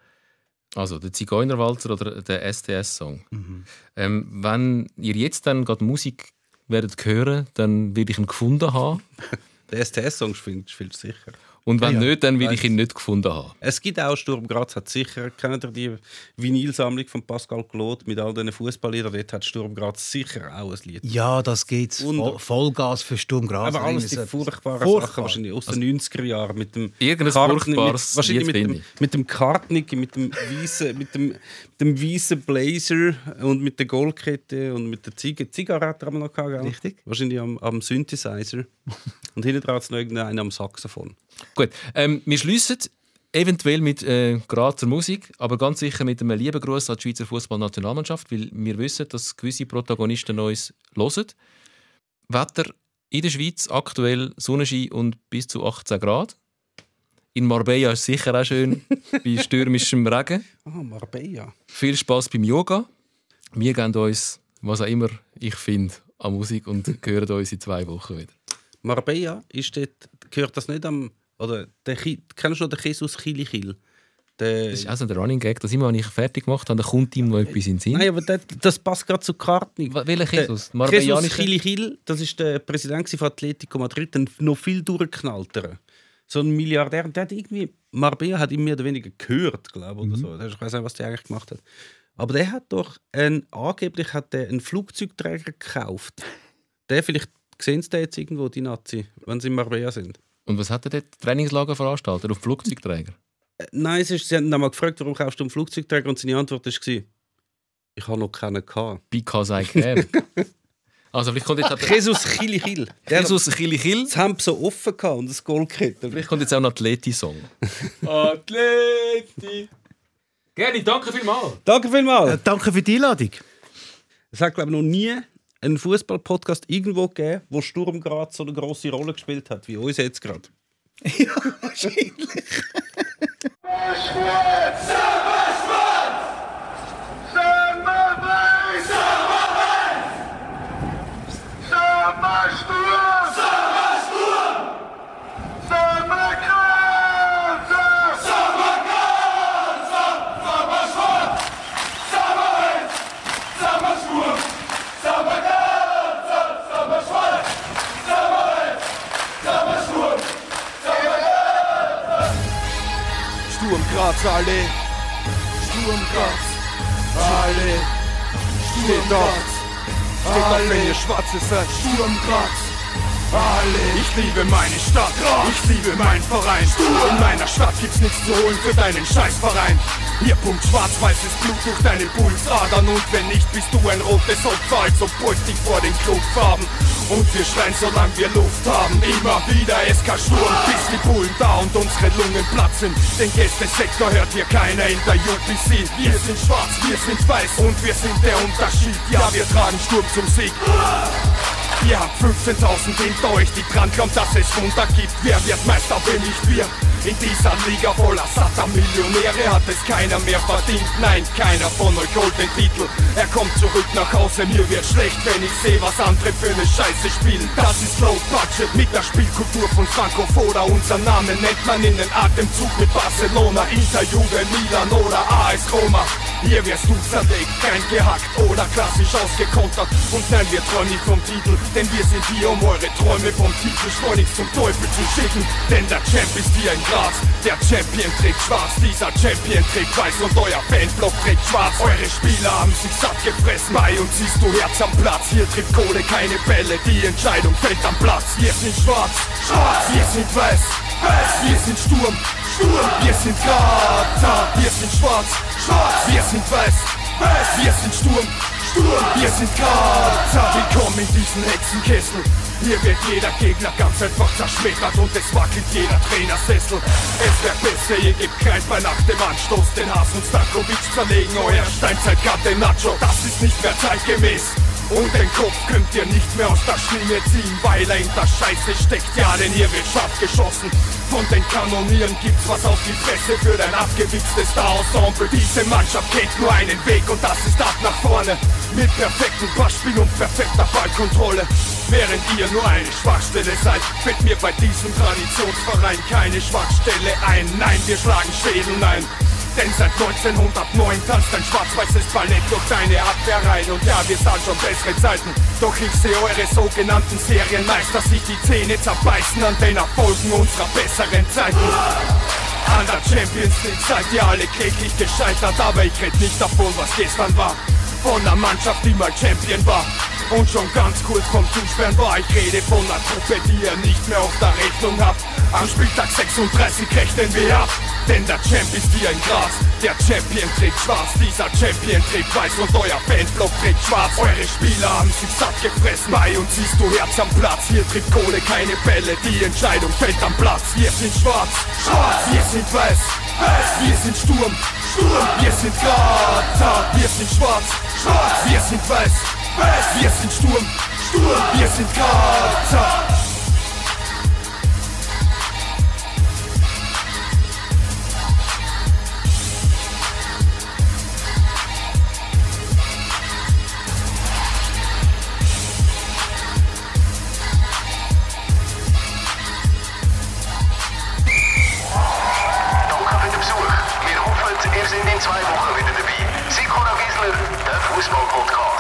Also der Zigeunerwalzer oder der STS-Song. Mhm. Ähm, wenn ihr jetzt dann gerade Musik werdet hören, dann werde ich ihn gefunden haben. Der STS-Song spielst du sicher. Und wenn Ja, ja. nicht, dann will ich ihn nicht gefunden haben. Es gibt auch Sturm Graz, hat sicher, kennt ihr die Vinylsammlung von Pascal Claude mit all diesen Fußballliedern? Dort hat Sturm Graz sicher auch ein Lied. Ja, das geht's. Wunder- Voll, Vollgas für Sturm Graz. Aber alles die furchtbaren Furchtbar. Sachen, wahrscheinlich aus den 90er Jahren. Mit dem Irgendein Kartnick- furchtbares mit, wahrscheinlich mit dem, mit dem Kartnick, mit dem weißen mit dem, dem weißen Blazer und mit der Goldkette und mit der Ziga Zigarette haben wir noch gehabt? Richtig. Wahrscheinlich am, am Synthesizer. und hinten dran noch irgendeiner am Saxophon. Gut, ähm, wir schließen eventuell mit äh, Grazer Musik, aber ganz sicher mit einem lieben Gruß an die Schweizer Fußballnationalmannschaft, weil wir wissen, dass gewisse Protagonisten uns hören. Wetter in der Schweiz aktuell Sonnenschein und bis zu 18 Grad. In Marbella ist es sicher auch schön bei stürmischem Regen. Ah, Marbella. Viel Spaß beim Yoga. Wir geben uns, was auch immer ich finde, an Musik und hören uns in zwei Wochen wieder. Marbella ist dort, gehört das nicht am. Oder der, Chi- kennst du noch den Jesus Chilichil? Der, Das ist auch so der Running Gag, dass immer, wenn ich fertig gemacht habe, dann kommt ihm noch etwas in den Sinn. Nein, aber das, das passt gerade zu Kartnick. Wa- Welcher Der Jesus? Jesus Marbellanischer? Chilichil, das ist der Präsident von Atletico Madrid, ein noch viel durchgeknallter. So ein Milliardär. Der hat irgendwie, Marbella hat ihm mehr oder weniger gehört, glaube ich, oder so. Ich weiß nicht, was der eigentlich gemacht hat. Aber der hat doch, ein, angeblich hat der einen Flugzeugträger gekauft. Der vielleicht sehen sie den jetzt irgendwo, die Nazi, wenn sie in Marbella sind. Und was hat er dort? Trainingslager veranstaltet auf Flugzeugträger? Äh, Nein, es ist, sie haben einmal gefragt, warum kaufst du einen Flugzeugträger? Und seine Antwort war, ich habe noch keinen gehabt. Because I can. also vielleicht kommt jetzt Jesus Chilichil. Der Jesus Chilichil. Das haben so offen gehabt und das Goldkette. Vielleicht kommt jetzt auch ein Atleti-Song. Atleti. Gerne, danke vielmals. Danke vielmals. Äh, danke für die Einladung. Es hat, glaube ich, noch nie einen Fußball-Podcast irgendwo gegeben, wo Sturm gerade so eine große Rolle gespielt hat, wie uns jetzt gerade. ja, wahrscheinlich. Sturm Graz alle, Sturm Graz alle, Sturm Graz, steht auf, wenn ihr Schwarze seid, alle. Ich liebe meine Stadt, ich liebe meinen Verein. In meiner Stadt gibt's nichts zu holen für deinen Scheißverein. Hier pumpt schwarz-weißes Blut durch deine Pulsadern und wenn nicht, bist du ein rotes Opfer, also beug dich vor den Klubfarben. Und wir schreien, solange wir Luft haben, immer wieder SK Sturm, bis die Bullen da und unsere Lungen platzen. Den Gästesektor hört hier keiner in der UPC. Wir sind schwarz, wir sind weiß und wir sind der Unterschied. Ja, wir tragen Sturm zum Sieg. Ihr habt 15.000 hinter euch, die dran glauben, dass es Wunder gibt. Wer wird Meister, wenn nicht wir? In dieser Liga voller satter Millionäre hat es keiner mehr verdient. Nein, keiner von euch holt den Titel. Er kommt zurück nach Hause, mir wird schlecht, wenn ich sehe, was andere für eine Scheiße spielen. Das ist Low Budget mit der Spielkultur von Franco Foda. Unser Name nennt man in den Atemzug mit Barcelona, Inter, Juve, Milan oder AS Roma. Hier wirst du zerlegt, kein gehackt oder klassisch ausgekontert. Und nein, wir träumen nicht vom Titel, denn wir sind hier, um eure Träume vom Titel schleunigst zum Teufel zu schicken. Denn der Champ ist hier in Graz, der Champion trägt schwarz, dieser Champion trägt weiß und euer Fanblock trägt schwarz. Eure Spieler haben sich satt gefressen, bei uns siehst du Herz am Platz. Hier trifft Kohle keine Bälle, die Entscheidung fällt am Platz. Wir sind schwarz, schwarz, wir sind weiß, weiß, wir sind Sturm, Sturm, wir sind Grazer, wir sind schwarz, schwarz, wir sind weiß, weiß, wir sind Sturm, Sturm, wir sind Grazer. Willkommen in diesem Hexenkessel. Hier wird jeder Gegner ganz einfach zerschmettert und es wackelt jeder Trainersessel. Es wäre besser, ihr gebt kein bei nach dem Anstoß. Den Haas und Stankovic zerlegen euer Steinzeit Nacho. Das ist nicht mehr zeitgemäß. Und den Kopf könnt ihr nicht mehr aus der Schlinge ziehen, weil er in der Scheiße steckt. Ja, denn hier wird scharf geschossen. Von den Kanonieren gibt's was auf die Fresse für dein abgewichstes Star-Ensemble. Diese Mannschaft kennt nur einen Weg und das ist ab nach vorne. Mit perfektem Passspiel und perfekter Ballkontrolle. Während ihr nur eine Schwachstelle seid, fällt mir bei diesem Traditionsverein keine Schwachstelle ein. Nein, wir schlagen Schädel ein. Denn seit 1909 tanzt ein schwarz-weißes Ballett durch deine Abwehr rein. Und ja, wir sahen schon bessere Zeiten. Doch ich sehe eure sogenannten Serienmeister sich die Zähne zerbeißen an den Erfolgen unserer besseren Zeiten. An der Champions League seid ihr alle kläglich gescheitert, aber ich red nicht davon, was gestern war. Von einer Mannschaft, die mal Champion war. Und schon ganz kurz vom Zusperren war ich rede von einer Truppe, die ihr nicht mehr auf der Rechnung habt. Am Spieltag 36 rechnen wir ab. Denn der Champ ist wie ein Gras. Der Champion trägt schwarz, dieser Champion trägt weiß und euer Fanblock trägt schwarz. Eure Spieler haben sich satt gefressen. Bei uns siehst du Herz am Platz. Hier trifft Kohle keine Bälle. Die Entscheidung fällt am Platz. Wir sind schwarz, schwarz. Wir sind weiß, weiß. Wir sind Sturm, Sturm. Wir sind Grata. Wir sind schwarz, schwarz. Wir sind weiß, Best. Wir sind Sturm, Sturm, wir sind Kater. sind in zwei Wochen wieder dabei. Sikora Gisler, der Fußball-Podcast.